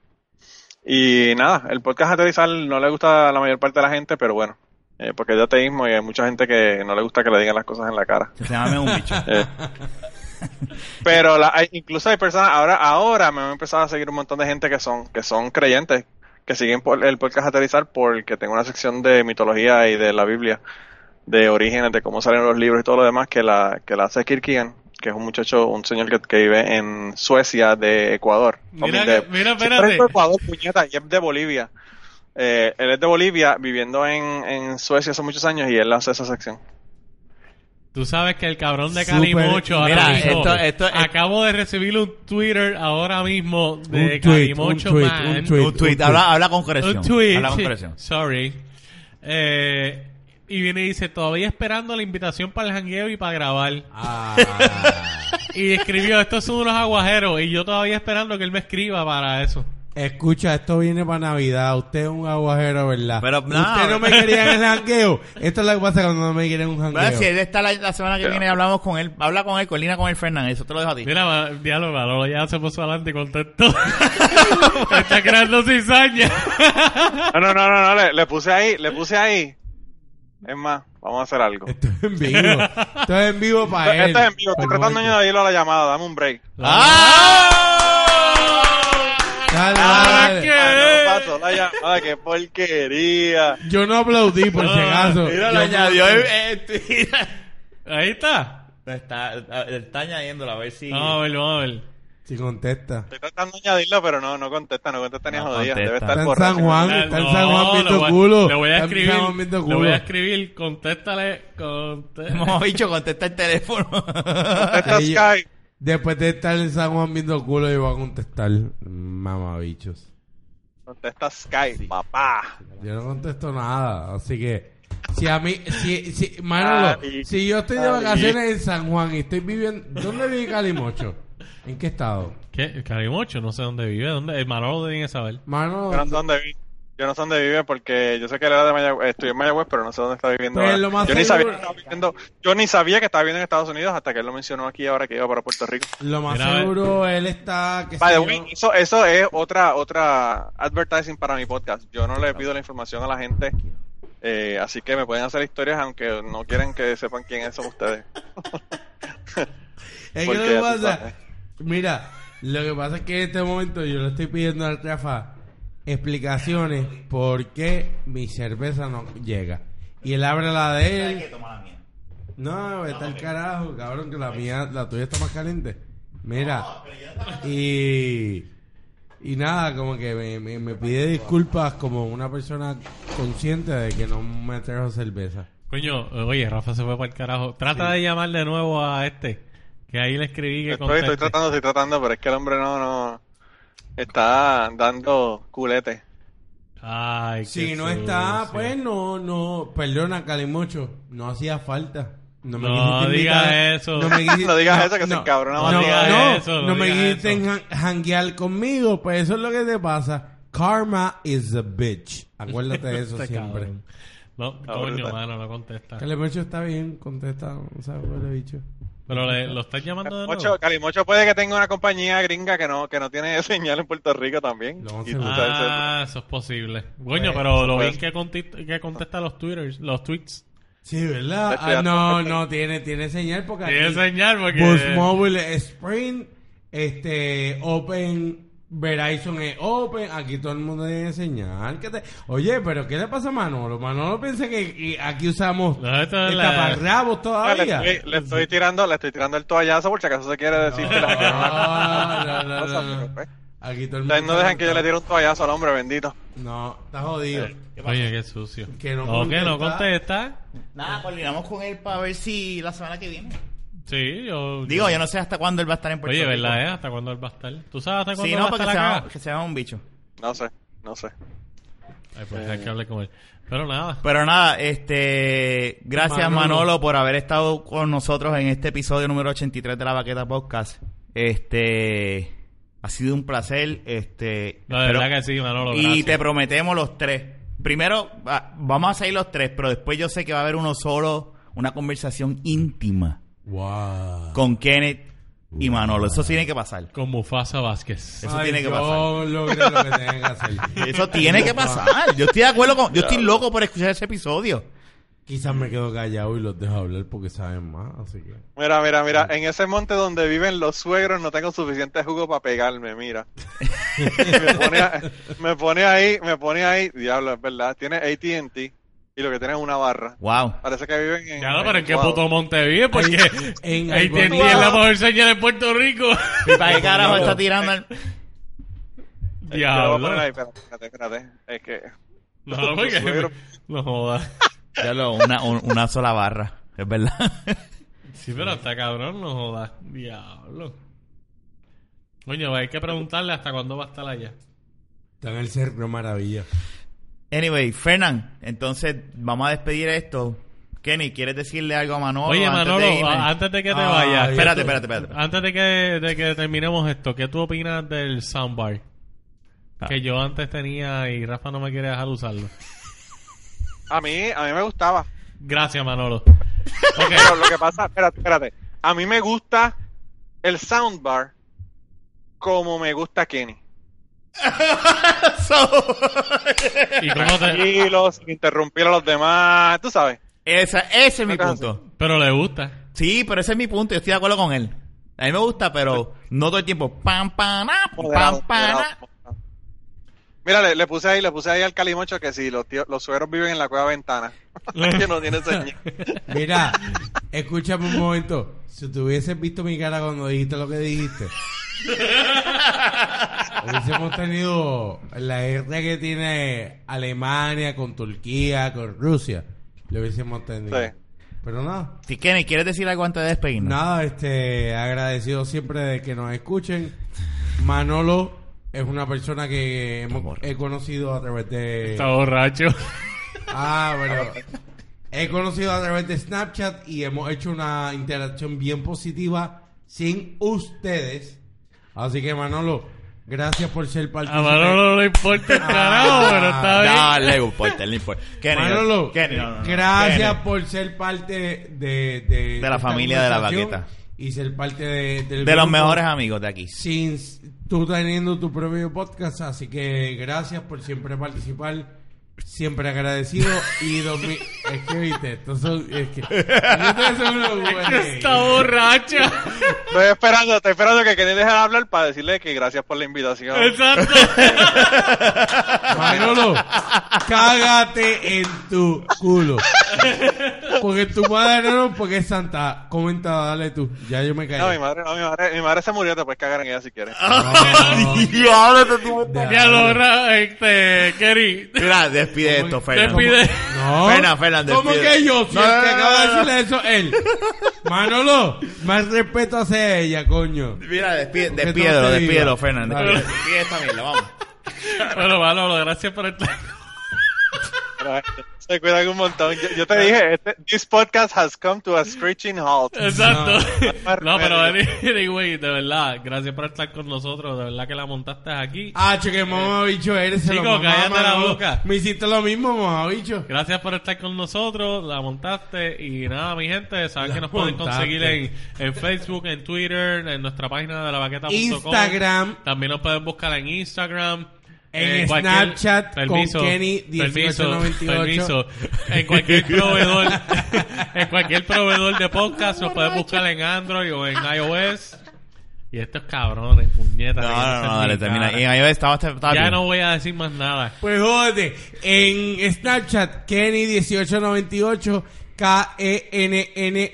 Y nada, el podcast aterrizar no le gusta a la mayor parte de la gente, pero bueno, eh, porque es de ateísmo y hay mucha gente que no le gusta que le digan las cosas en la cara. Llame un bicho. Eh, pero la- hay- incluso hay personas, ahora, ahora me han empezado a seguir un montón de gente que son, que son creyentes, que siguen por el podcast aterrizar porque tengo una sección de mitología y de la Biblia, de orígenes, de cómo salen los libros y todo lo demás que la, que la hace Kirkian, que es un muchacho, un señor que, que vive en Suecia de Ecuador. Mira de- mira, espérate. es de Ecuador, puñeta, y es de Bolivia. Eh, él es de Bolivia, viviendo en, en Suecia hace muchos años y él hace esa sección. Tú sabes que el cabrón de Calimocho ahora Mira, mismo, esto- esto- acabo de recibir un Twitter ahora mismo de Un tweet, Calimocho un tweet, Man. un tweet. Un tweet, habla, habla con corrección. Un tweet. Habla con corrección. Sorry. Eh, y viene y dice, todavía esperando la invitación para el jangueo y para grabar. Ah. Y escribió, estos son unos aguajeros. Y yo todavía esperando que él me escriba para eso. Escucha, esto viene para Navidad. Usted es un aguajero, ¿verdad? Pero, no. Usted no me quería en el jangueo. Esto es lo que pasa cuando no me quieren en un jangueo. Bueno, si él está la, la semana que viene, hablamos con él. Habla con él, coordina con él, Fernández. Eso te lo dejo a ti. Mira, diálogo, Manolo ya se puso adelante y contestó. Está creando cizaña. No, no, no, no, no, le, le puse ahí, le puse ahí. Es más, vamos a hacer algo. Esto es en vivo. Esto es en vivo para él. Esto es en vivo, estoy tratando de añadirlo a la llamada, dame un break. ¡Ah! Dale, Ah, dale. ¿qué? Ah, no la llamada, qué porquería. Yo no aplaudí por si acaso. Mira, lo añadió. eh. Ahí está. Está, está añadiéndolo, a ver si. Vamos a ver, vamos a ver. Si contesta. Estoy tratando de añadirlo, pero no, no contesta, no contesta ni No jodida. Debe estar Está en borracho. San Juan. está en San Juan viendo voy, culo. Le voy a escribir. Le voy a escribir, contéstale. Conté... Hemos dicho, contesta el teléfono. Contesta Skype. Después de estar en San Juan viendo culo, yo voy a contestar. Mamabichos. Contesta Skype, papá. Yo no contesto nada. Así que. Si a mí. Si, si, Manolo, Ay, si yo estoy de ay. vacaciones en San Juan y estoy viviendo. ¿Dónde vive Calimocho? ¿En qué estado? ¿Qué? Calimocho, no sé dónde vive. ¿Dónde? El Manolo tiene que saber. Manolo. Yo no sé dónde vive. Yo no sé dónde vive porque yo sé que él era de Mayagüez, estoy en Mayagüez, pero no sé dónde está viviendo. Pues ahora. lo más yo, ni sabía que estaba viviendo, yo ni sabía que estaba viviendo en Estados Unidos hasta que él lo mencionó aquí ahora que iba para Puerto Rico. Lo más Mira, seguro, él está. By the way, eso, eso es otra otra advertising para mi podcast. Yo no le pido la información a la gente, eh, así que me pueden hacer historias aunque no quieren que sepan quiénes son ustedes. Es que que pasa. Mira, lo que pasa es que en este momento yo le estoy pidiendo al Rafa explicaciones por qué mi cerveza no llega. Y él abre la de él. No, está el carajo, cabrón, que la mía, la tuya está más caliente. Mira, y y nada, como que me, me, me pide disculpas como una persona consciente de que no me trajo cerveza. Coño, oye, Rafa se fue para el carajo. Trata de llamar de nuevo a este. Que ahí le escribí que Estoy, estoy tratando, estoy tratando, pero es que el hombre no, no. Está dando culete. Ay, Si qué no está, pues no, no, perdona, Calimocho, no hacía falta. No, me No digas eso. No, me quisiste- No digas eso, que se encabrona No, más. no, digas no, eso, no no me quisiste janguear conmigo, pues eso es lo que te pasa. Karma is a bitch. Acuérdate de eso Este siempre. cabrón. No, coño, mano, no contesta. Calimocho está bien, contesta, o sea, huele bicho. Pero le, lo estás llamando de nuevo. Calimocho puede que tenga una compañía gringa que no, que no tiene señal en Puerto Rico también. Y Ah, eso es posible. Coño, Pues, pero lo bien que contesta, que contesta los twitters, los tweets. Sí, ¿verdad? Ah, no, no, tiene, tiene señal porque Tiene aquí señal porque... Boost Mobile Sprint, este, Open, Verizon es Open, aquí todo el mundo tiene señal. ¿Qué te- Oye, pero ¿qué le pasa a Manolo? Manolo piensa que que aquí usamos No, esto es la- taparrabos le, todavía. estoy, le estoy tirando, le estoy tirando el toallazo por si acaso se quiere decir que la No, no, no, cosa, no, no. pero, pues, Aquí todo el mundo no dejan que yo le tire un toallazo al hombre, bendito. No, está jodido. Oye, qué sucio. Que no No, que no contesta. contesta. Nada, coordinamos con él para ver si la semana que viene. Sí, yo... Digo, yo no sé hasta cuándo él va a estar en Puerto Oye, Rico. ¿verdad, eh? ¿Hasta cuándo él va a estar? ¿Tú sabes hasta cuándo Sí, va no, a porque estar se acá? llama, que se llama un bicho. No sé, no sé. Ay, pues hay que hablar con él. Pero nada. Pero nada, este, gracias Manolo. Manolo. por haber estado con nosotros en este episodio número 83 de la Baqueta Podcast. Este, ha sido un placer, este, No, de espero- verdad que sí, Manolo, y gracias. te prometemos los tres. Primero, va- vamos a salir los tres, pero después yo sé que va a haber uno solo, una conversación íntima Wow. con Kenneth y Manolo. Eso tiene que pasar. Con Mufasa Vázquez. Eso Ay, tiene que yo pasar. logré lo que tenía que hacer. Eso tiene que pasar. Yo estoy de acuerdo con, yo estoy loco por escuchar ese episodio. Quizás me quedo callado y los dejo hablar porque saben más, así que... Mira, mira, mira, en ese monte donde viven los suegros no tengo suficiente jugo para pegarme, mira. me, pone a- me pone ahí, me pone ahí, diablo, es verdad, tiene AT&T y lo que tiene es una barra. Wow. Parece que viven en... Ya no, pero ¿en qué Wow. puto monte vive? Porque en ahí tiene la mejor señal en Puerto Rico. ¿Y para qué carajo está tirando el... Diablo. ahí, espérate. Es que... No, porque... No jodas. Ya lo- una, un- una sola barra, es verdad. Sí, pero está cabrón, no jodas. Diablo. Coño, hay que preguntarle hasta cuándo va a estar allá. Está en el cerro maravilla. Anyway, Fernán, entonces vamos a despedir esto. Kenny, ¿quieres decirle algo a Manolo? Oye, antes Manolo, de irme? a- antes de que te Ay, vayas. Espérate, ¿qué tú- espérate, espérate. Antes de que, de que terminemos esto, ¿qué tú opinas del soundbar? Ah. Que yo antes tenía y Rafa no me quiere dejar usarlo. A mí, a mí me gustaba. Gracias, Manolo. Pero lo que pasa, espérate, espérate. A mí me gusta el soundbar como me gusta Kenny. So- ¿Y cómo te... Tranquilo, sin interrumpir a los demás, tú sabes. Esa, ese es mi punto. Pero le gusta. Sí, pero ese es mi punto. Yo estoy de acuerdo con él. A mí me gusta, pero no todo el tiempo. Pam, pam, ah, pam, pam. Mira, le, le puse ahí, le puse ahí al calimocho que si los tíos, los suegros viven en la cueva ventana. que no tiene señal. Mira, escúchame un momento. Si tú hubieses visto mi cara cuando dijiste lo que dijiste, hubiésemos tenido la guerra que tiene Alemania con Turquía, con Rusia. Lo hubiésemos tenido. Sí. Pero nada. Si Kenny, ¿quieres decir algo antes de despedirnos? Nada, este, agradecido siempre de que nos escuchen. Manolo es una persona que hemos, he conocido a través de... Está borracho. Ah, bueno. He conocido a través de Snapchat y hemos hecho una interacción bien positiva sin ustedes. Así que Manolo, gracias por ser A partícipe. Manolo no le importa el carajo, pero está bien. No, le importa, le importa. Kenny, Manolo, Kenny, no, no, no. gracias Kenny. por ser parte de, de, De la familia de la Baqueta. Y ser parte de, del De los mejores amigos de aquí. Sin tú teniendo tu propio podcast. Así que gracias por siempre participar. Siempre agradecido. Y dos mil- Es que viste, estos son. Es que. ustedes son unos güeyes. Está borracha. Estoy esperando, estoy esperando que Kenny deje de hablar para decirle que gracias por la invitación. Exacto. Manolo, cágate en tu culo. Porque tu madre no, porque es santa. Comenta, dale tú. Ya yo me caí. No, mi madre, no, mi madre, mi madre se murió, te puedes cagar en ella si quieres. Diablo, tipo está- Ya logra, este, Kerry. Mira, despide esto, Fernan. Despide. No. Fernan, Fernan, ¿Cómo despide. que yo? Si No, el no, que no, acaba de decirle eso, él. Manolo, más respeto hacia ella, coño. Mira, despide, despídelo, despídelo. Fernan. Despide esta mierda, vamos. Bueno, Manolo, gracias por estar. Se cuidan un montón. Yo, yo te dije, este, this podcast has come to a screeching halt. Exacto. No. No, pero anyway, de verdad, gracias por estar con nosotros. De verdad que la montaste aquí. Ah, que mamá bicho eres. Chico, cállate la boca. Me hiciste lo mismo, mamá bicho. Gracias por estar con nosotros, la montaste y nada, mi gente, saben La que nos pueden conseguir en, en Facebook, en Twitter, en nuestra página de la baqueta.com. Instagram. También nos pueden buscar en Instagram. En Snapchat con Kenny permiso, 1898. permiso. En cualquier proveedor, en cualquier proveedor de podcast nos pueden buscar en Android o en iOS. Y estos cabrones, puñetas. No, no, dale, termina. Y en iOS estaba, estaba Ya bien. no voy a decir más nada. Pues jódete, en Snapchat, Kenny1898, K-E-N-N.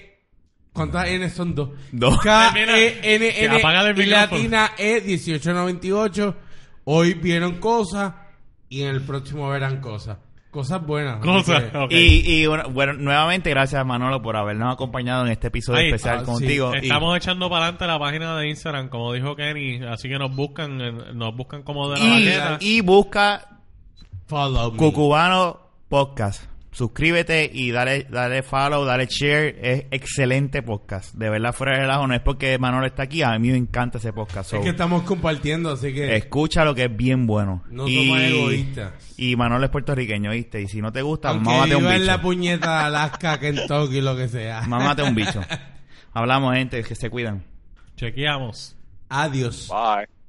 ¿Cuántas N son dos? Dos. Que K-E-N-N apágale el y micrófono. latina E1898. Hoy vieron cosas y en el próximo verán cosas. Cosas buenas. Cosas. que- ok. Y, y bueno, bueno, nuevamente gracias Manolo por habernos acompañado en este episodio Ay, especial ah, contigo. Estamos echando para adelante la página de Instagram, como dijo Kenny, así que nos buscan, nos buscan como de la y, y busca Follow me. Cucubano Podcast. Suscríbete y dale, dale follow, dale share. Es excelente podcast. De verdad, fuera de relajo, no es porque Manolo está aquí. A mí me encanta ese podcast. So, Es que estamos compartiendo, así que escucha lo que es bien bueno. no y, somos egoístas. y Manolo es puertorriqueño, ¿viste? Y si no te gusta, Aunque mámate un viva en bicho. la puñeta de Alaska, Kentucky, lo que sea. Mámate un bicho. Hablamos, gente, que se cuidan. Chequeamos. Adiós. Bye.